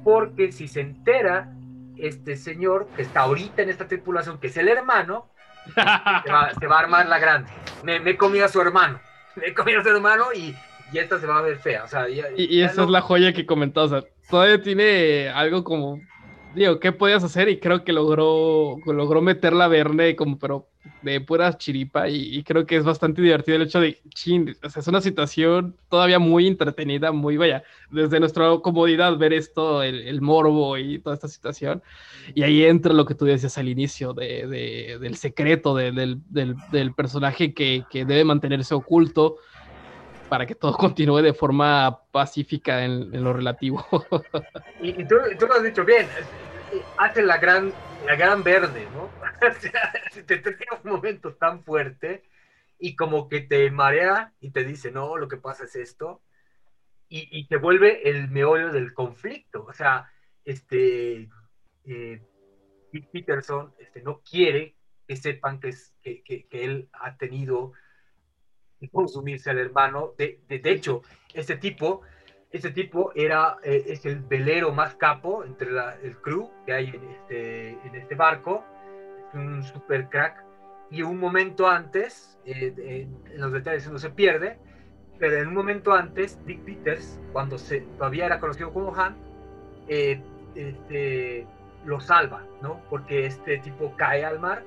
porque si se entera este señor que está ahorita en esta tripulación, que es el hermano, [laughs] se va, se va a armar la grande. Me, me comí a su hermano me comí a su hermano y, y, esta se va a ver fea. O sea, ya, y, y ya esa no... es la joya que comentó. O sea, todavía tiene algo como. Digo, ¿qué podías hacer? Y creo que logró, logró meterla a Verne como, pero de pura chiripa. Y, y, creo que es bastante divertido el hecho de, chin, o sea, es una situación todavía muy entretenida, muy, vaya, desde nuestra comodidad ver esto, el, el morbo y toda esta situación. Y ahí entra lo que tú decías al inicio de, de, del secreto de, del, del, del, personaje que, que, debe mantenerse oculto para que todo [laughs] continúe de forma pacífica en, lo relativo. [laughs] y, tú, lo has dicho bien, hace la gran, la gran verde, ¿no? [laughs] te toca un momento tan fuerte y como que te marea y te dice, no, lo que pasa es esto, y, te vuelve el meollo del conflicto. O sea, este, eh, Peterson este, no quiere que sepan que, es, que, él ha tenido que consumirse al hermano. De, de, de hecho, este tipo, este tipo era, eh, es el velero más capo entre la, el crew que hay en este, en este barco. Es un super crack. Y un momento antes, eh, en los detalles no se pierde, pero en un momento antes, Dick Peters, cuando se, todavía era conocido como Han, eh, este, lo salva, ¿no? Porque este tipo cae al mar,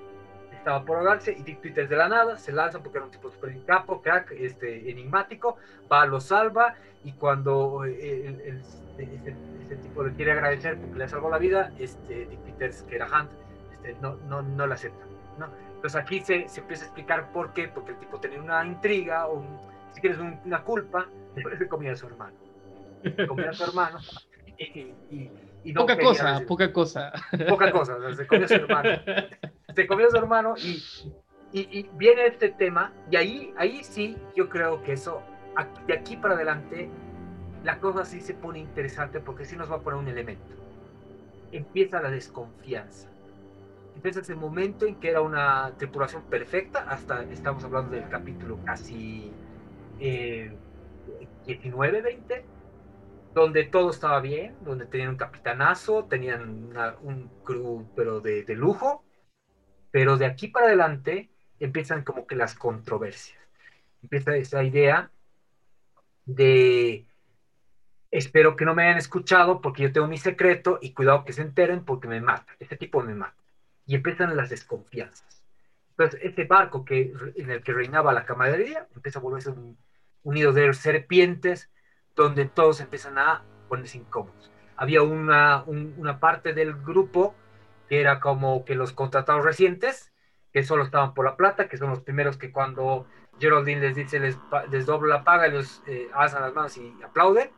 estaba por ahogarse y Dick Peters de la nada se lanza porque era un tipo super capo, crack, este, enigmático, va, lo salva y cuando eh, el, el, ese, ese, tipo le quiere agradecer porque le salvó la vida, este, Dick Peters, que era Hunt, este, no, no, no le acepta, ¿no? Entonces aquí se, se, empieza a explicar por qué, porque el tipo tenía una intriga o si quieres un, una culpa, se comía a su hermano. Comía a su hermano y no poca cosa, decir, poca cosa. Poca cosa, o sea, se comió a su hermano. Se comió a su hermano y, y, y, viene este tema y ahí, ahí sí yo creo que eso, de aquí para adelante, la cosa sí se pone interesante porque sí nos va a poner un elemento. empieza la desconfianza. Empieza ese momento en que era una tripulación perfecta, hasta estamos hablando del capítulo casi eh, 19, 20, donde todo estaba bien, donde tenían un capitanazo, tenían un crew pero de, de lujo, pero de aquí para adelante empiezan como que las controversias. Empieza esa idea de espero que no me hayan escuchado porque yo tengo mi secreto y cuidado que se enteren porque me mata. Este tipo me mata. Y empiezan las desconfianzas. Entonces, este barco que, en el que reinaba la camaradería empieza a volverse un, un nido de serpientes donde todos empiezan a ponerse incómodos. Había una, una parte del grupo que era como que los contratados recientes, que solo estaban por la plata, que son los primeros que cuando Geraldine les dice les, les doblo la paga, ellos eh, alzan las manos y aplauden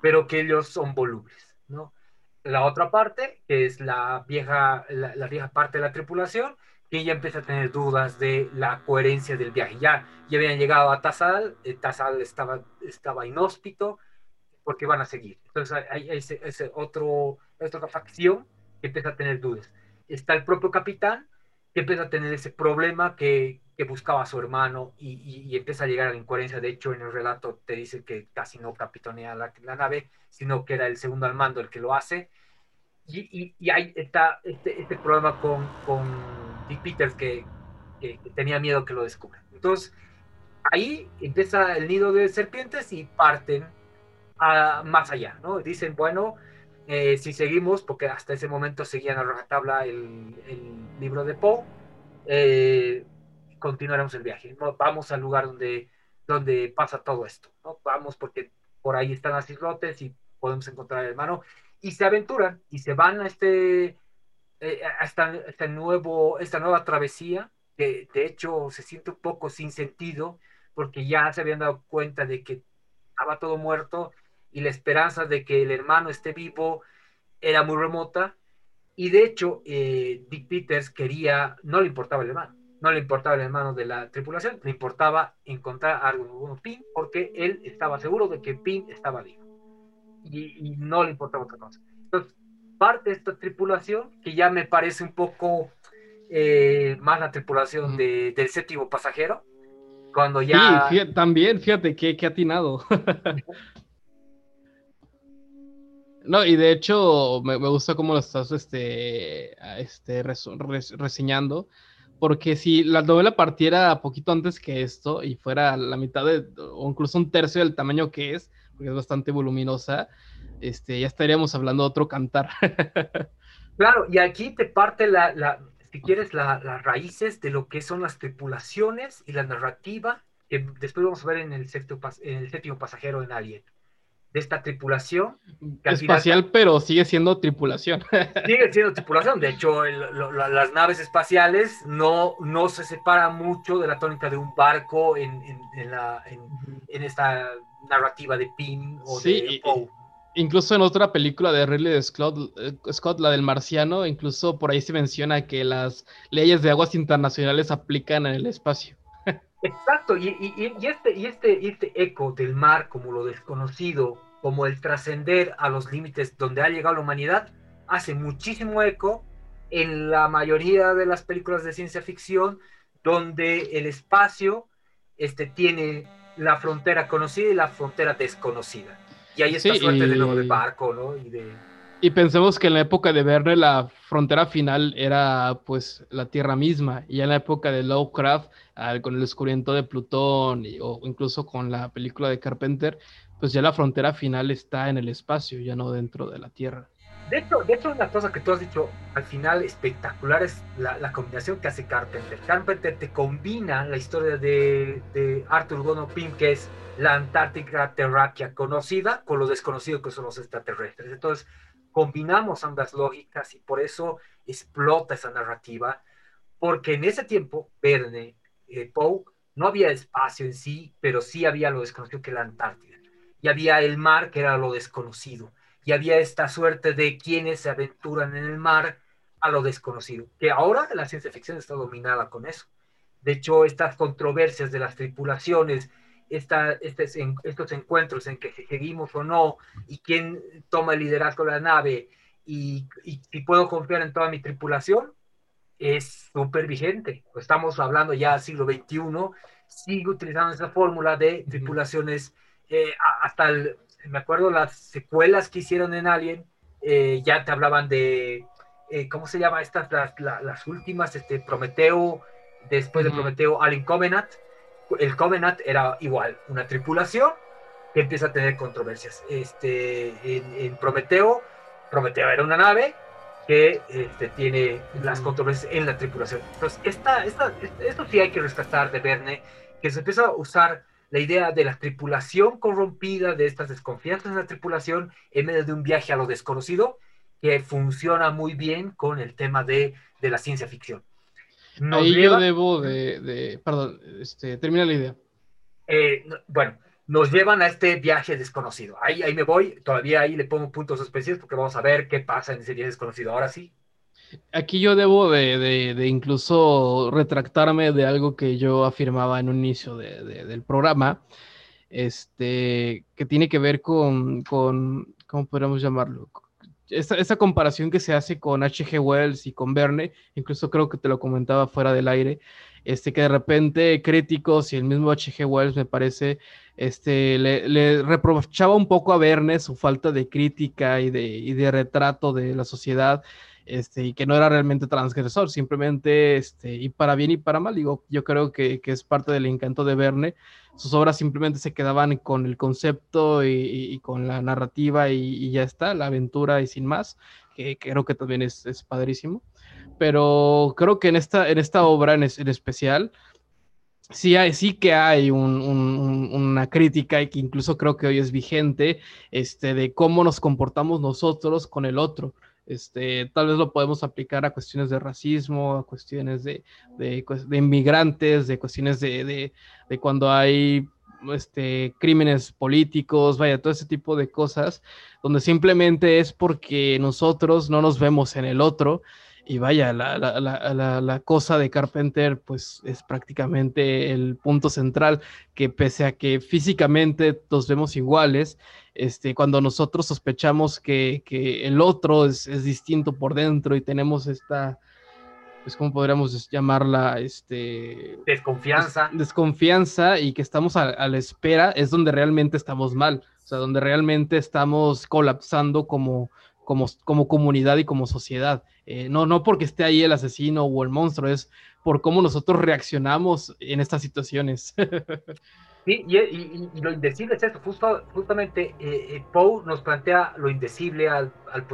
pero que ellos son volubles, ¿no? La otra parte, que es la vieja, la, vieja parte de la tripulación, que ya empieza a tener dudas de la coherencia del viaje. Ya, ya habían llegado a Tazal, eh, Tazal estaba, estaba inhóspito, porque van a seguir. Entonces hay, ese, ese otro, otra facción que empieza a tener dudas. Está el propio capitán, que empieza a tener ese problema que, que buscaba a su hermano y, y, empieza a llegar a la incoherencia. De hecho, en el relato te dice que casi no capitonea la, la nave, sino que era el segundo al mando el que lo hace. Y, ahí está este, este, problema con, con Dick Peters que, tenía miedo que lo descubran. Entonces, ahí empieza el nido de serpientes y parten a, más allá, ¿no? Dicen, bueno, eh, si seguimos, porque hasta ese momento seguían a rajatabla el, el libro de Poe, eh, continuaremos el viaje. Vamos al lugar donde, donde pasa todo esto. ¿no? Vamos porque por ahí están las islotes y podemos encontrar al hermano. Y se aventuran y se van a este, eh, a esta, este nuevo, esta nueva travesía, que de hecho se siente un poco sin sentido, porque ya se habían dado cuenta de que estaba todo muerto y la esperanza de que el hermano esté vivo era muy remota. Y de hecho, eh, Dick Peters quería, no le importaba el hermano no le importaba el hermano de la tripulación, le importaba encontrar a alguno Pin, porque él estaba seguro de que Pin estaba vivo. Y, no le importaba otra cosa. Entonces, parte de esta tripulación, que ya me parece un poco eh, más la tripulación de, del séptimo pasajero, cuando ya... Sí, también, fíjate que, que atinado. [laughs] No, y de hecho me, gusta cómo lo estás este, este, reseñando, porque si la novela partiera poquito antes que esto y fuera la mitad de, o incluso un tercio del tamaño que es, porque es bastante voluminosa, este, ya estaríamos hablando de otro cantar. [laughs] claro, y aquí te parte la, la si quieres, las raíces de lo que son las tripulaciones y la narrativa, que después vamos a ver en el, séptimo, en el séptimo pasajero en Alien de esta tripulación. Espacial, pero sigue siendo tripulación. [laughs] Sigue siendo tripulación. De hecho, las naves espaciales no, no se separan mucho de la tónica de un barco en, en, la, en esta narrativa de Pin o de Poe. Incluso en otra película de Ridley Scott, eh, Scott, la del marciano, incluso por ahí se menciona que las leyes de aguas internacionales aplican en el espacio. Exacto, y, este, y este, este eco del mar como lo desconocido, como el trascender a los límites donde ha llegado la humanidad, hace muchísimo eco en la mayoría de las películas de ciencia ficción, donde el espacio este, tiene la frontera conocida y la frontera desconocida. Y hay esta suerte de nuevo de barco, ¿no? Y de y pensemos que en la época de Verne la frontera final era pues la Tierra misma, y en la época de Lovecraft, con el descubrimiento de Plutón o incluso con la película de Carpenter, pues ya la frontera final está en el espacio, ya no dentro de la Tierra. De hecho, de hecho una cosa que tú has dicho al final espectacular es la, combinación que hace Carpenter. Carpenter te combina la historia de, de Arthur Gono Pym, que es la Antártica terráquea conocida, con lo desconocido que son los extraterrestres. Entonces, combinamos ambas lógicas y por eso explota esa narrativa, porque en ese tiempo, Verne, eh, Poe, no había espacio en sí, pero sí había lo desconocido que la Antártida, y había el mar que era lo desconocido, y había esta suerte de quienes se aventuran en el mar a lo desconocido, que ahora la ciencia ficción está dominada con eso. De hecho, estas controversias de las tripulaciones, esta, estos encuentros en que seguimos o no y quién toma el liderazgo de la nave y, y, puedo confiar en toda mi tripulación, es súper vigente. Estamos hablando ya del siglo XXI, sigue utilizando esa fórmula de tripulaciones eh, hasta el, me acuerdo las secuelas que hicieron en Alien, eh, ya te hablaban de, eh, ¿cómo se llama estas? Las, las, últimas, este, Prometeo, después de Prometeo, Alien Covenant. El Covenant era igual, una tripulación que empieza a tener controversias. Este, en, en Prometeo, Prometeo era una nave que este, tiene las controversias en la tripulación. Entonces, esta, esta, esto sí hay que rescatar de Verne, que se empieza a usar la idea de la tripulación corrompida, de estas desconfianzas en la tripulación, en medio de un viaje a lo desconocido, que funciona muy bien con el tema de, de la ciencia ficción. Ahí yo debo de, perdón, este, termina la idea. Eh, bueno, nos llevan a este viaje desconocido. Ahí, ahí me voy, todavía ahí le pongo puntos especiales porque vamos a ver qué pasa en ese viaje desconocido. Ahora sí. Aquí yo debo de, incluso retractarme de algo que yo afirmaba en un inicio del programa, este, que tiene que ver con, con ¿cómo podríamos llamarlo? Esa, comparación que se hace con H.G. Wells y con Verne, incluso creo que te lo comentaba fuera del aire, este, que de repente críticos y el mismo H.G. Wells me parece, este, le, reprochaba un poco a Verne su falta de crítica y de, y de retrato de la sociedad, este, y que no era realmente transgresor, simplemente, este, y para bien y para mal, digo, yo creo que, que es parte del encanto de Verne, sus obras simplemente se quedaban con el concepto y, con la narrativa y, ya está, la aventura y sin más, que, creo que también es, es padrísimo pero creo que en esta, en esta obra en, especial, sí, hay, sí que hay una crítica y que incluso creo que hoy es vigente, este, de cómo nos comportamos nosotros con el otro. Este, tal vez lo podemos aplicar a cuestiones de racismo, a cuestiones de, de, de inmigrantes, de cuestiones de, de, cuando hay este, crímenes políticos, vaya, todo ese tipo de cosas, donde simplemente es porque nosotros no nos vemos en el otro y vaya, la, la, la, la, cosa de Carpenter, pues es prácticamente el punto central, que pese a que físicamente nos vemos iguales, este, cuando nosotros sospechamos que, que el otro es, es, distinto por dentro y tenemos esta, pues, ¿cómo podríamos llamarla? Este, desconfianza. desconfianza y que estamos a, a la espera, es donde realmente estamos mal, o sea, donde realmente estamos colapsando como como, comunidad y como sociedad. Eh, no, no porque esté ahí el asesino o el monstruo, es por cómo nosotros reaccionamos en estas situaciones. [laughs] Sí, y, lo indecible es esto, Justo, justamente eh, eh, Poe nos plantea lo indecible al, al,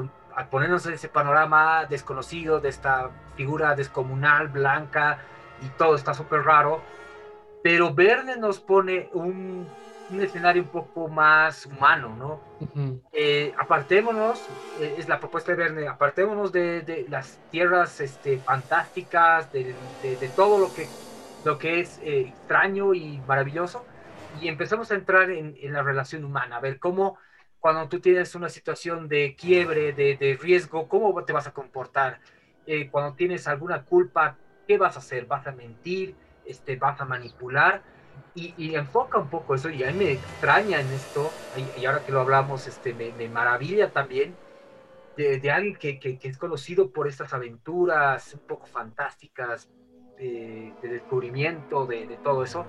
ponernos en ese panorama desconocido de esta figura descomunal, blanca, y todo está súper raro, pero Verne nos pone un un escenario un poco más humano, ¿no? Eh, apartémonos, eh, es la propuesta de Verne, apartémonos de, de las tierras este, fantásticas, de, de, todo lo que, lo que es eh, extraño y maravilloso, y empezamos a entrar en, en, la relación humana, a ver cómo cuando tú tienes una situación de quiebre, de, riesgo, cómo te vas a comportar, cuando tienes alguna culpa, ¿qué vas a hacer? ¿Vas a mentir? Este, ¿Vas a manipular? y, enfoca un poco eso y a mí me extraña en esto, y, ahora que lo hablamos, este, me, maravilla también de, alguien que, que, es conocido por estas aventuras un poco fantásticas de, descubrimiento, de, todo eso,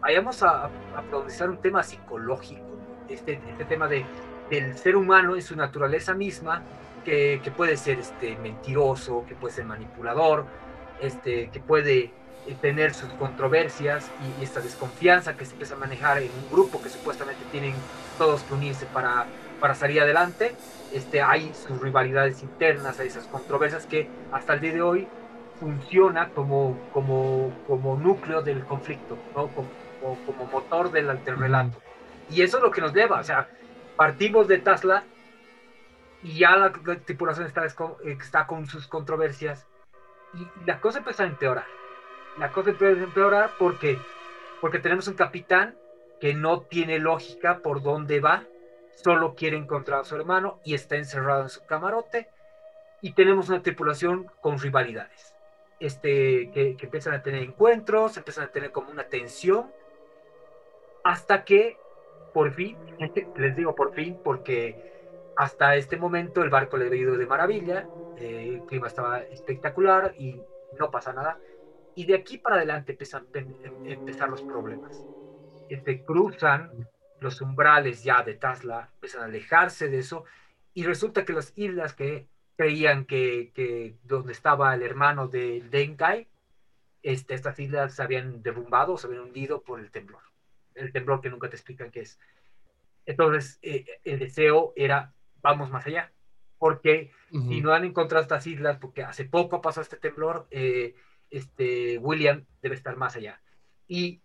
vayamos a, a, profundizar un tema psicológico, este, este tema de, del ser humano en su naturaleza misma, que, que puede ser este, mentiroso, que puede ser manipulador, este, que puede eh, tener sus controversias y, esta desconfianza que se empieza a manejar en un grupo que supuestamente tienen todos que unirse para, para salir adelante, este, hay sus rivalidades internas, hay esas controversias que hasta el día de hoy funciona como, como, como núcleo del conflicto, ¿no? como, como, motor del, relato. Y eso es lo que nos lleva, o sea, partimos de Tesla y ya la tripulación está, está con sus controversias y la cosa empieza a empeorar la cosa puede empeorar porque, porque tenemos un capitán que no tiene lógica por dónde va, solo quiere encontrar a su hermano y está encerrado en su camarote. Y tenemos una tripulación con rivalidades, este, que, que empiezan a tener encuentros, empiezan a tener como una tensión, hasta que por fin, [laughs] les digo por fin, porque hasta este momento el barco le ha ido de maravilla, eh, el clima estaba espectacular y no pasa nada. Y de aquí para adelante empiezan a em, empezar los problemas. Este, cruzan los umbrales ya de Tasla, empiezan a alejarse de eso y resulta que las islas que creían que, que donde estaba el hermano de Denkai, este, estas islas se habían derrumbado, se habían hundido por el temblor. El temblor que nunca te explican qué es. Entonces, eh, el deseo era, vamos más allá, porque si no han encontrado estas islas, porque hace poco pasó este temblor, eh, este, William debe estar más allá. Y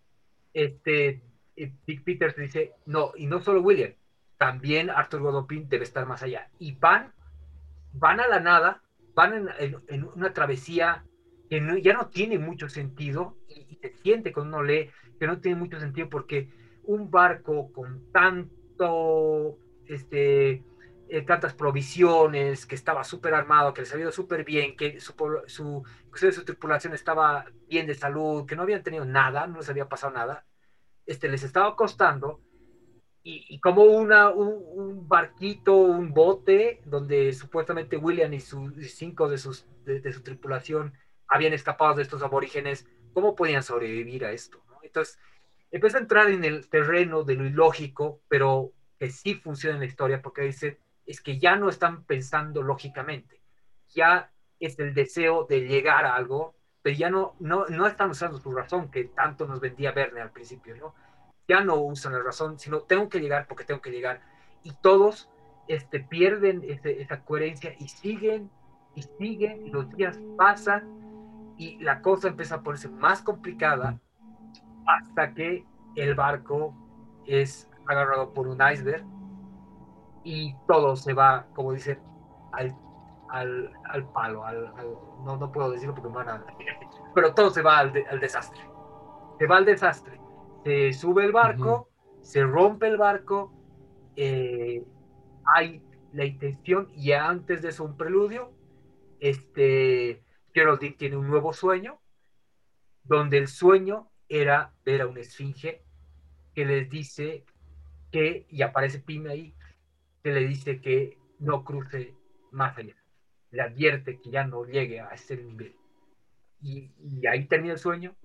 este, eh, Dick Peters dice, no, y no solo William, también Arthur Godopin debe estar más allá. Y van, van a la nada, van en, una travesía que ya no tiene mucho sentido y, se siente cuando uno lee que no tiene mucho sentido porque un barco con tanto, este, eh, tantas provisiones, que estaba súper armado, que les había súper bien, que su, su, su, tripulación estaba bien de salud, que no habían tenido nada, no les había pasado nada, este, les estaba costando y, como una, un, barquito, un bote, donde supuestamente William y, sus cinco de, sus, de, su tripulación habían escapado de estos aborígenes, ¿cómo podían sobrevivir a esto? Entonces, empieza a entrar en el terreno de lo ilógico, pero que sí funciona en la historia, porque dice, es que ya no están pensando lógicamente, ya es el deseo de llegar a algo, pero ya no, no, no están usando su razón, que tanto nos vendía Verne al principio, ¿no? Ya no usan la razón, sino tengo que llegar porque tengo que llegar. Y todos este, pierden esa coherencia y siguen y siguen y los días pasan y la cosa empieza a ponerse más complicada hasta que el barco es agarrado por un iceberg y todo se va, como dicen, al, al, al palo, al, no, no puedo decirlo porque me van a... Pero todo se va al, al desastre. Se va al desastre se sube el barco, se rompe el barco, eh, hay la intención y antes de eso un preludio, este, Geraldine tiene un nuevo sueño, donde el sueño era ver a una esfinge que les dice que, y aparece Pim ahí, que le dice que no cruce más allá. Le advierte que ya no llegue a ese nivel. Y, ahí termina el sueño,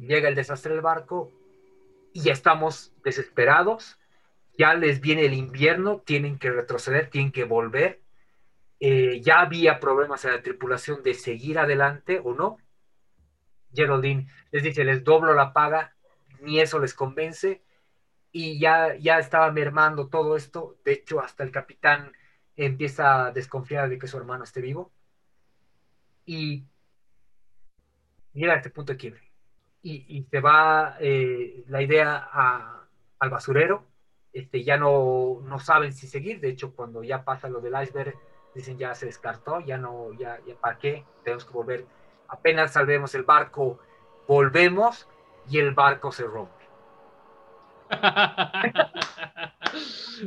llega el desastre del barco, y ya estamos desesperados, ya les viene el invierno, tienen que retroceder, tienen que volver. Eh, ya había problemas en la tripulación de seguir adelante o no. Geraldine les dice, les doblo la paga, ni eso les convence. Y ya, ya estaba mermando todo esto. De hecho, hasta el capitán empieza a desconfiar de que su hermano esté vivo. Y llega este punto de quiebre y, se va eh, la idea al basurero. Este, ya no, no saben si seguir. De hecho, cuando ya pasa lo del iceberg, dicen ya se descartó, ya no, ya, ya para qué, tenemos que volver. Apenas salvemos el barco, volvemos y el barco se rompe.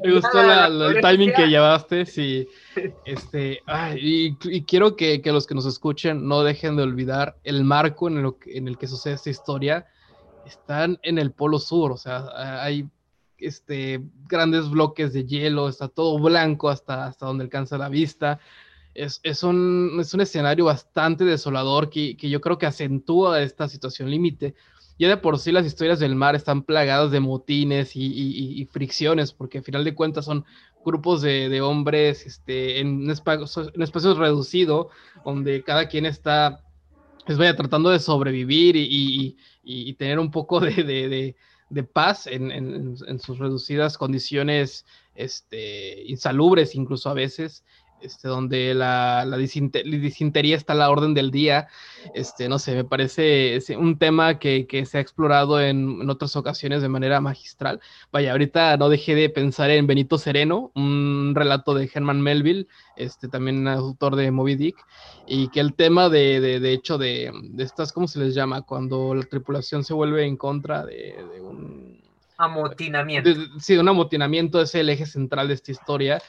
Me gustó el timing que llevaste, sí. Este, y, quiero que, los que nos escuchen no dejen de olvidar el marco en el, en el que sucede esta historia. Están en el Polo Sur, o sea, hay este, grandes bloques de hielo, está todo blanco hasta, hasta donde alcanza la vista. Es, un, es un escenario bastante desolador que, que yo creo que acentúa esta situación límite ya de por sí las historias del mar están plagadas de motines y, fricciones, porque al final de cuentas son grupos de, hombres este, en, espacios, en espacios reducidos, donde cada quien está, pues vaya, tratando de sobrevivir y, tener un poco de, paz en, sus reducidas condiciones este, insalubres, incluso a veces este, donde la, disintería está a la orden del día. Este, no sé, me parece un tema que, que se ha explorado en, en, otras ocasiones de manera magistral. Vaya, ahorita no dejé de pensar en Benito Sereno, un relato de Herman Melville, este, también autor de Moby Dick, y que el tema de, de, de hecho de, de, estas, ¿cómo se les llama? Cuando la tripulación se vuelve en contra de, un... Amotinamiento. sí, un amotinamiento es el eje central de esta historia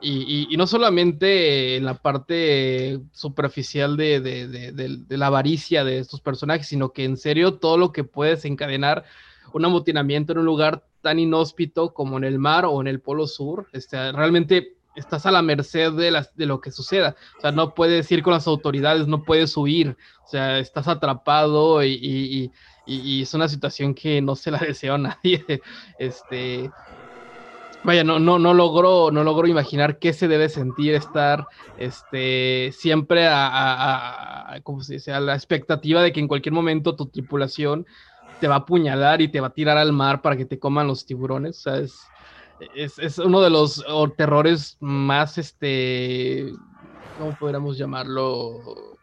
y, no solamente en la parte superficial de, la avaricia de estos personajes, sino que en serio todo lo que puede desencadenar un amotinamiento en un lugar tan inhóspito como en el mar o en el polo sur. Este, realmente estás a la merced de, lo que suceda. O sea, no puedes ir con las autoridades, no puedes huir. O sea, estás atrapado y, es una situación que no se la [laughs] deseo a nadie. Este, vaya, no, no, no logro, no logro imaginar qué se debe sentir estar este, siempre a, se dice? a la expectativa de que en cualquier momento tu tripulación te va a apuñalar y te va a tirar al mar para que te coman los tiburones. O sea, es, es, uno de los terrores más, este, ¿cómo podríamos llamarlo?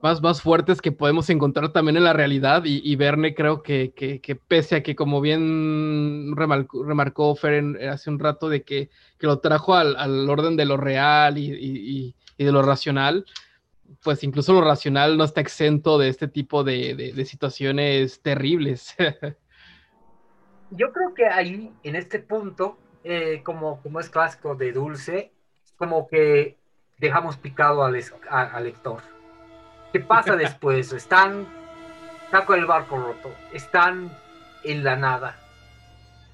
Más, más fuertes que podemos encontrar también en la realidad y, Verne creo que, que, pese a que como bien remarcó, remarcó Fer hace un rato de que, que lo trajo al, al, orden de lo real y, y, y, de lo racional, pues incluso lo racional no está exento de este tipo de, de, de situaciones terribles. [laughs] yo creo que ahí, en este punto, eh, como, como es clásico de Dulce, como que dejamos picado al, al lector. ¿Qué pasa después? Están, saco el barco roto, están en la nada,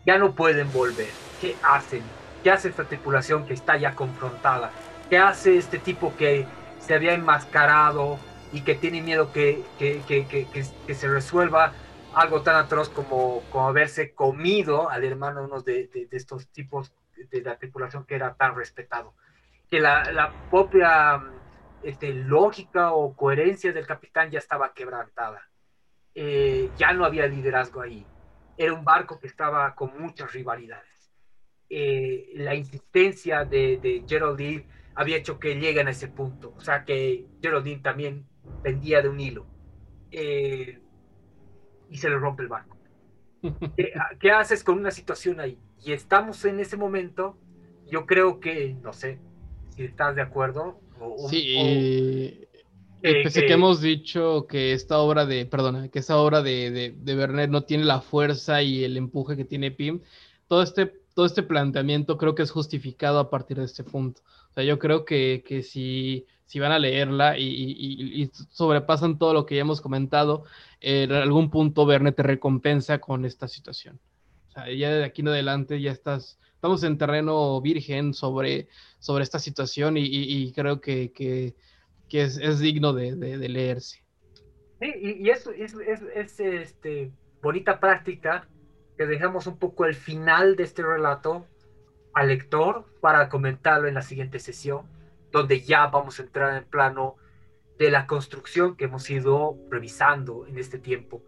ya no pueden volver. ¿Qué hacen? ¿Qué hace esta tripulación que está ya confrontada? ¿Qué hace este tipo que se había enmascarado y que tiene miedo que, que, que, que se resuelva algo tan atroz como, como haberse comido al hermano de uno de, de, estos tipos de la tripulación que era tan respetado. Que la, la propia este, lógica o coherencia del capitán ya estaba quebrantada. Eh, ya no había liderazgo ahí. Era un barco que estaba con muchas rivalidades. Eh, la insistencia de, de Geraldine había hecho que lleguen a ese punto. O sea que Geraldine también pendía de un hilo. Eh, y se le rompe el barco. [laughs] ¿Qué, haces con una situación ahí? Y estamos en ese momento, yo creo que, no sé, si estás de acuerdo. Sí, eh, que, hemos dicho que esta obra de, perdona, que esta obra de, de, de Werner no tiene la fuerza y el empuje que tiene Pim, todo este, todo este planteamiento creo que es justificado a partir de este punto. O sea, yo creo que, que si si van a leerla y, sobrepasan todo lo que ya hemos comentado, en algún punto Verne te recompensa con esta situación. O sea, ya de aquí en adelante ya estás, estamos en terreno virgen sobre, sobre esta situación y, creo que, que, es, digno de, leerse. Sí, y, eso es, es, este, bonita práctica que dejamos un poco el final de este relato al lector para comentarlo en la siguiente sesión donde ya vamos a entrar en plano de la construcción que hemos ido revisando en este tiempo.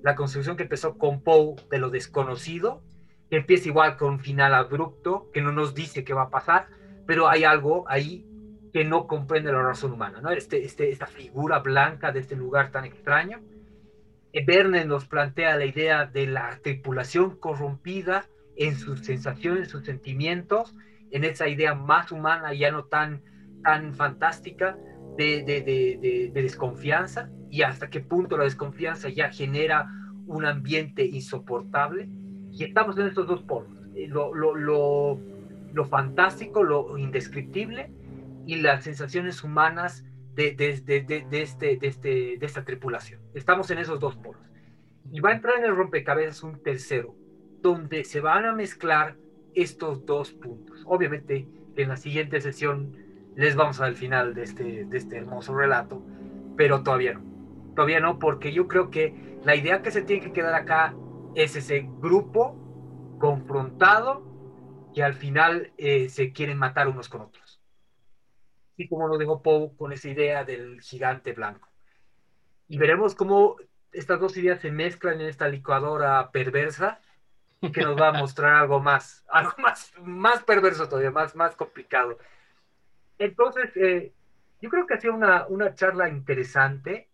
La construcción que empezó con Poe de lo desconocido, que empieza igual con un final abrupto, que no nos dice qué va a pasar, pero hay algo ahí que no comprende la razón humana, ¿no? Este, este, esta figura blanca de este lugar tan extraño. Verne nos plantea la idea de la tripulación corrompida en sus sensaciones, sus sentimientos, en esa idea más humana, ya no tan tan fantástica de, de, de, de, desconfianza y hasta qué punto la desconfianza ya genera un ambiente insoportable. Y estamos en estos dos polos, eh, lo, lo, lo, lo fantástico, lo indescriptible y las sensaciones humanas de, de, de, de, este, este, de esta tripulación. Estamos en esos dos polos. Y va a entrar en el rompecabezas un tercero, donde se van a mezclar estos dos puntos. Obviamente, en la siguiente sesión les vamos al final de este, de este hermoso relato, pero todavía no. Todavía no, porque yo creo que la idea que se tiene que quedar acá es ese grupo confrontado que al final eh, se quieren matar unos con otros. Y como lo dejó Poe con esa idea del gigante blanco. Y veremos cómo estas dos ideas se mezclan en esta licuadora perversa que nos va a mostrar algo más, [laughs] algo más, más perverso todavía, más, más complicado. Entonces, eh, yo creo que ha sido una, una, charla interesante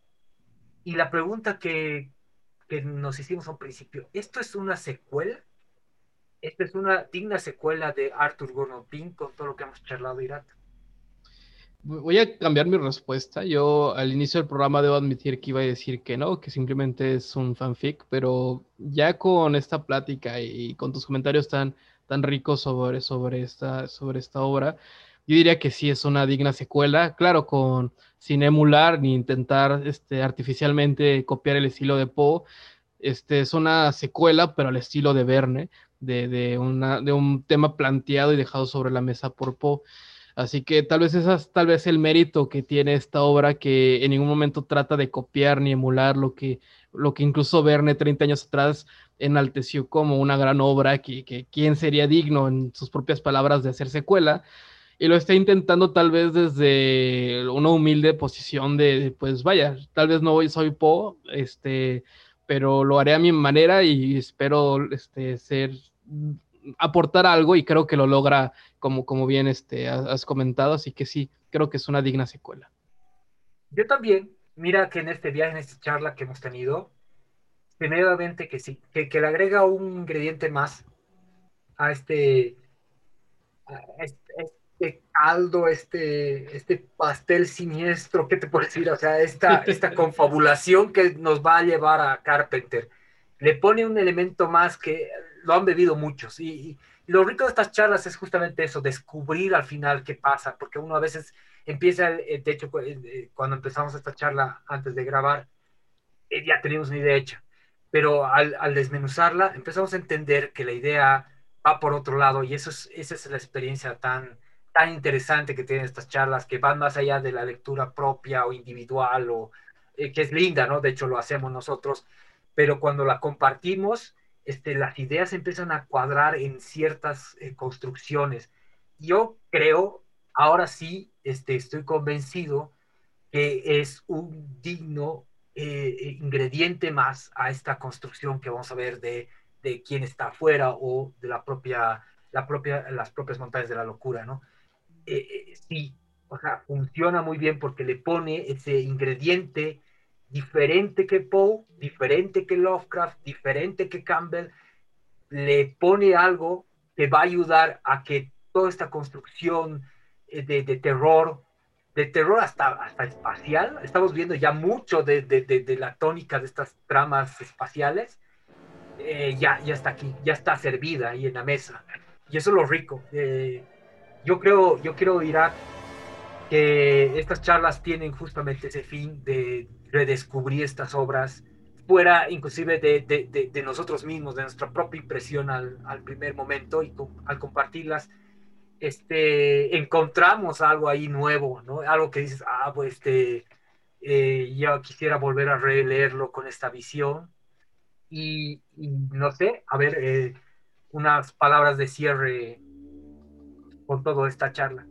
y la pregunta que, que nos hicimos al principio, ¿esto es una secuela? ¿Esta es una digna secuela de Arthur Gordon Pym con todo lo que hemos charlado, Irat? Voy a cambiar mi respuesta. Yo al inicio del programa debo admitir que iba a decir que no, que simplemente es un fanfic, pero ya con esta plática y con tus comentarios tan, tan ricos sobre, sobre, esta, sobre esta obra, yo diría que sí es una digna secuela, claro, con sin emular ni intentar este, artificialmente copiar el estilo de Poe. Este, es una secuela, pero al estilo de Verne, de, de un tema planteado y dejado sobre la mesa por Poe. Así que tal vez ese es tal vez el mérito que tiene esta obra que en ningún momento trata de copiar ni emular lo que, lo que incluso Verne 30 años atrás enalteció como una gran obra que, que quién sería digno en sus propias palabras de hacer secuela y lo está intentando tal vez desde una humilde posición de, pues vaya, tal vez no soy Po, este, pero lo haré a mi manera y espero este, ser, aportar algo y creo que lo logra como, como bien este, has comentado, así que sí, creo que es una digna secuela. Yo también, mira que en este viaje, en esta charla que hemos tenido, primeramente que sí, que, que le agrega un ingrediente más a este, a este este caldo, este, este pastel siniestro, ¿qué te puedo decir? O sea, esta, [laughs] esta confabulación que nos va a llevar a Carpenter. Le pone un elemento más que lo han bebido muchos. Y, lo rico de estas charlas es justamente eso, descubrir al final qué pasa, porque uno a veces empieza, de hecho, eh, cuando empezamos esta charla antes de grabar, eh, ya teníamos una idea hecha, pero al, desmenuzarla empezamos a entender que la idea va por otro lado y eso es, esa es la experiencia tan, tan interesante que tienen estas charlas, que van más allá de la lectura propia o individual, o eh, que es linda, ¿no? De hecho, lo hacemos nosotros, pero cuando la compartimos, este, las ideas empiezan a cuadrar en ciertas eh, construcciones. Yo creo, ahora sí, este, estoy convencido que es un digno eh, ingrediente más a esta construcción que vamos a ver de, de quién está afuera o de la propia, la propia, las propias montañas de la locura, ¿no? Eh, eh, sí, o sea, funciona muy bien porque le pone ese ingrediente diferente que Poe, diferente que Lovecraft, diferente que Campbell, le pone algo que va a ayudar a que toda esta construcción eh, de, terror, de terror hasta, hasta espacial, estamos viendo ya mucho de, de, la tónica de estas tramas espaciales, ya, ya está aquí, ya está servida ahí en la mesa. Y eso es lo rico yo creo, yo quiero a estas charlas tienen justamente ese fin de redescubrir estas obras fuera inclusive de, nosotros mismos, de nuestra propia impresión al, primer momento y al compartirlas, este, encontramos algo ahí nuevo. Algo que dices, ah, pues este, eh, yo quisiera volver a releerlo con esta visión y, no sé, a ver, eh, unas palabras de cierre con toda esta charla.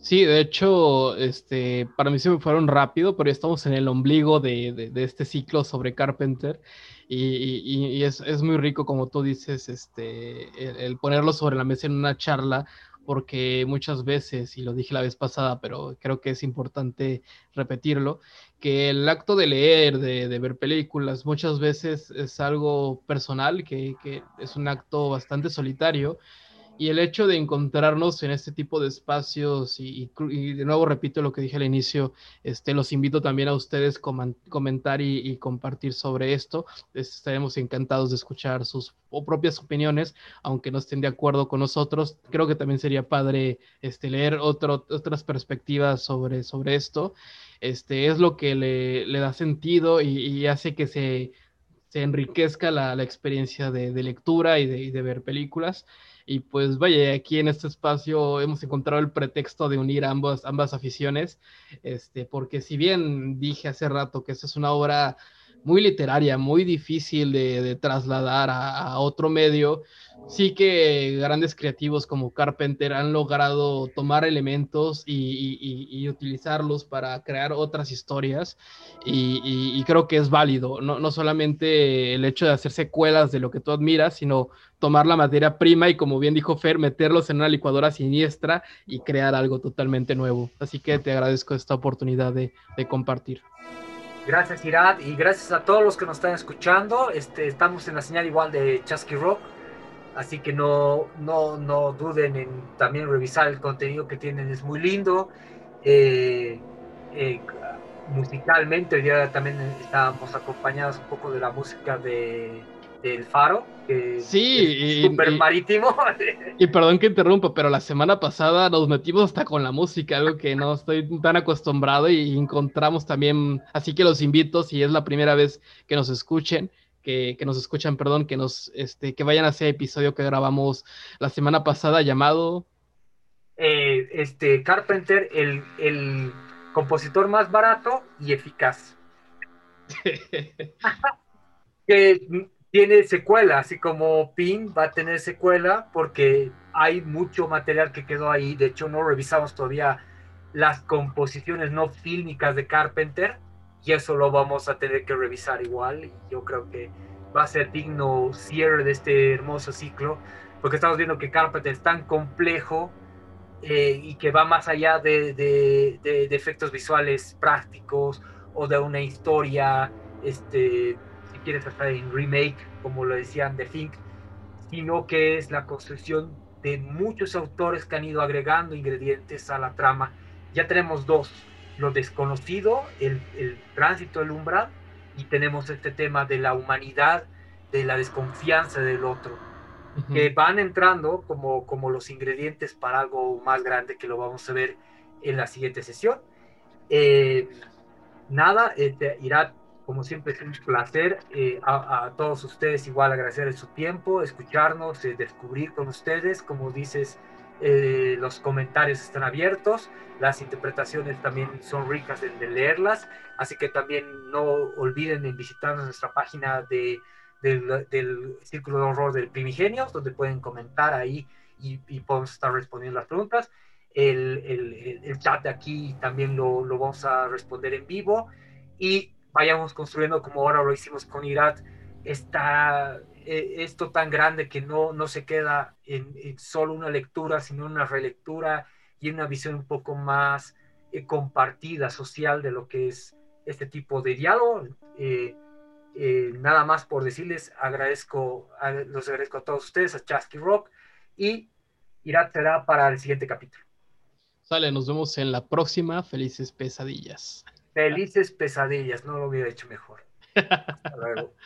Sí, de hecho, este, para mí se me fueron rápido, pero ya estamos en el ombligo de, este ciclo sobre Carpenter. Y, es, muy rico, como tú dices, este, el, ponerlo sobre la mesa en una charla, porque muchas veces, y lo dije la vez pasada, pero creo que es importante repetirlo, que el acto de leer, de, ver películas, muchas veces es algo personal, que, que es un acto bastante solitario y el hecho de encontrarnos en este tipo de espacios y, de nuevo repito lo que dije al inicio, este, los invito también a ustedes a comentar y, compartir sobre esto. Estaremos encantados de escuchar sus propias opiniones, aunque no estén de acuerdo con nosotros. Creo que también sería padre este, leer otras perspectivas sobre, sobre esto. Este, es lo que le, le da sentido y, hace que se, se enriquezca la, la experiencia de, de lectura y de, y de ver películas. Y pues vaya, aquí en este espacio hemos encontrado el pretexto de unir ambas, ambas aficiones, este, porque si bien dije hace rato que esta es una obra muy literaria, muy difícil de, trasladar a, otro medio, sí que grandes creativos como Carpenter han logrado tomar elementos y, utilizarlos para crear otras historias y, creo que es válido, no, no, solamente el hecho de hacer secuelas de lo que tú admiras, sino tomar la materia prima y como bien dijo Fer, meterlos en una licuadora siniestra y crear algo totalmente nuevo. Así que te agradezco esta oportunidad de compartir. Gracias, Irad, y gracias a todos los que nos están escuchando. Este, estamos en la señal igual de Chasky Rock, así que no, no, no duden en también revisar el contenido que tienen, es muy lindo. Eh, eh, musicalmente, hoy día también estábamos acompañados un poco de la música de del Faro, que sí, es súper marítimo. [laughs] Y perdón que interrumpa, pero la semana pasada nos metimos hasta con la música, algo que no estoy tan acostumbrado y encontramos también, así que los invito, si es la primera vez que nos escuchen, que, nos escuchan, perdón, que nos, este, que vayan a ese episodio que grabamos la semana pasada llamado. Eh, este Carpenter, el, el compositor más barato y eficaz. [laughs] que tiene secuela, así como Pin va a tener secuela porque hay mucho material que quedó ahí. De hecho, no revisamos todavía las composiciones no fílmicas de Carpenter y eso lo vamos a tener que revisar igual. Yo creo que va a ser digno cierre de este hermoso ciclo porque estamos viendo que Carpenter es tan complejo eh, y que va más allá de, de, de, efectos visuales prácticos o de una historia, este, si quieres hasta en remake, como lo decían de Think, sino que es la construcción de muchos autores que han ido agregando ingredientes a la trama. Ya tenemos dos, lo desconocido, el, el tránsito del umbral, y tenemos este tema de la humanidad, de la desconfianza del otro que van entrando como, como los ingredientes para algo más grande que lo vamos a ver en la siguiente sesión. Eh, nada, este, irá, como siempre, es un placer eh, a, todos ustedes, igual agradecer su tiempo, escucharnos, eh, descubrir con ustedes, como dices, los comentarios están abiertos, las interpretaciones también son ricas de, de leerlas, así que también no olviden en visitarnos nuestra página de del, Círculo de Horror del Primigenios, donde pueden comentar ahí y, podemos estar respondiendo las preguntas. El, el, el, chat de aquí también lo, lo, vamos a responder en vivo. Y vayamos construyendo como ahora lo hicimos con Irat, esta, e, esto tan grande que no, no se queda en, solo una lectura, sino una relectura y una visión un poco más eh, compartida, social de lo que es este tipo de diálogo. Eh, eh, nada más por decirles, agradezco, los agradezco a todos ustedes, a Chasky Rock, y Irat será para el siguiente capítulo. Sale, nos vemos en la próxima. Felices pesadillas. Felices pesadillas, no lo hubiera hecho mejor. Hasta luego. [laughs]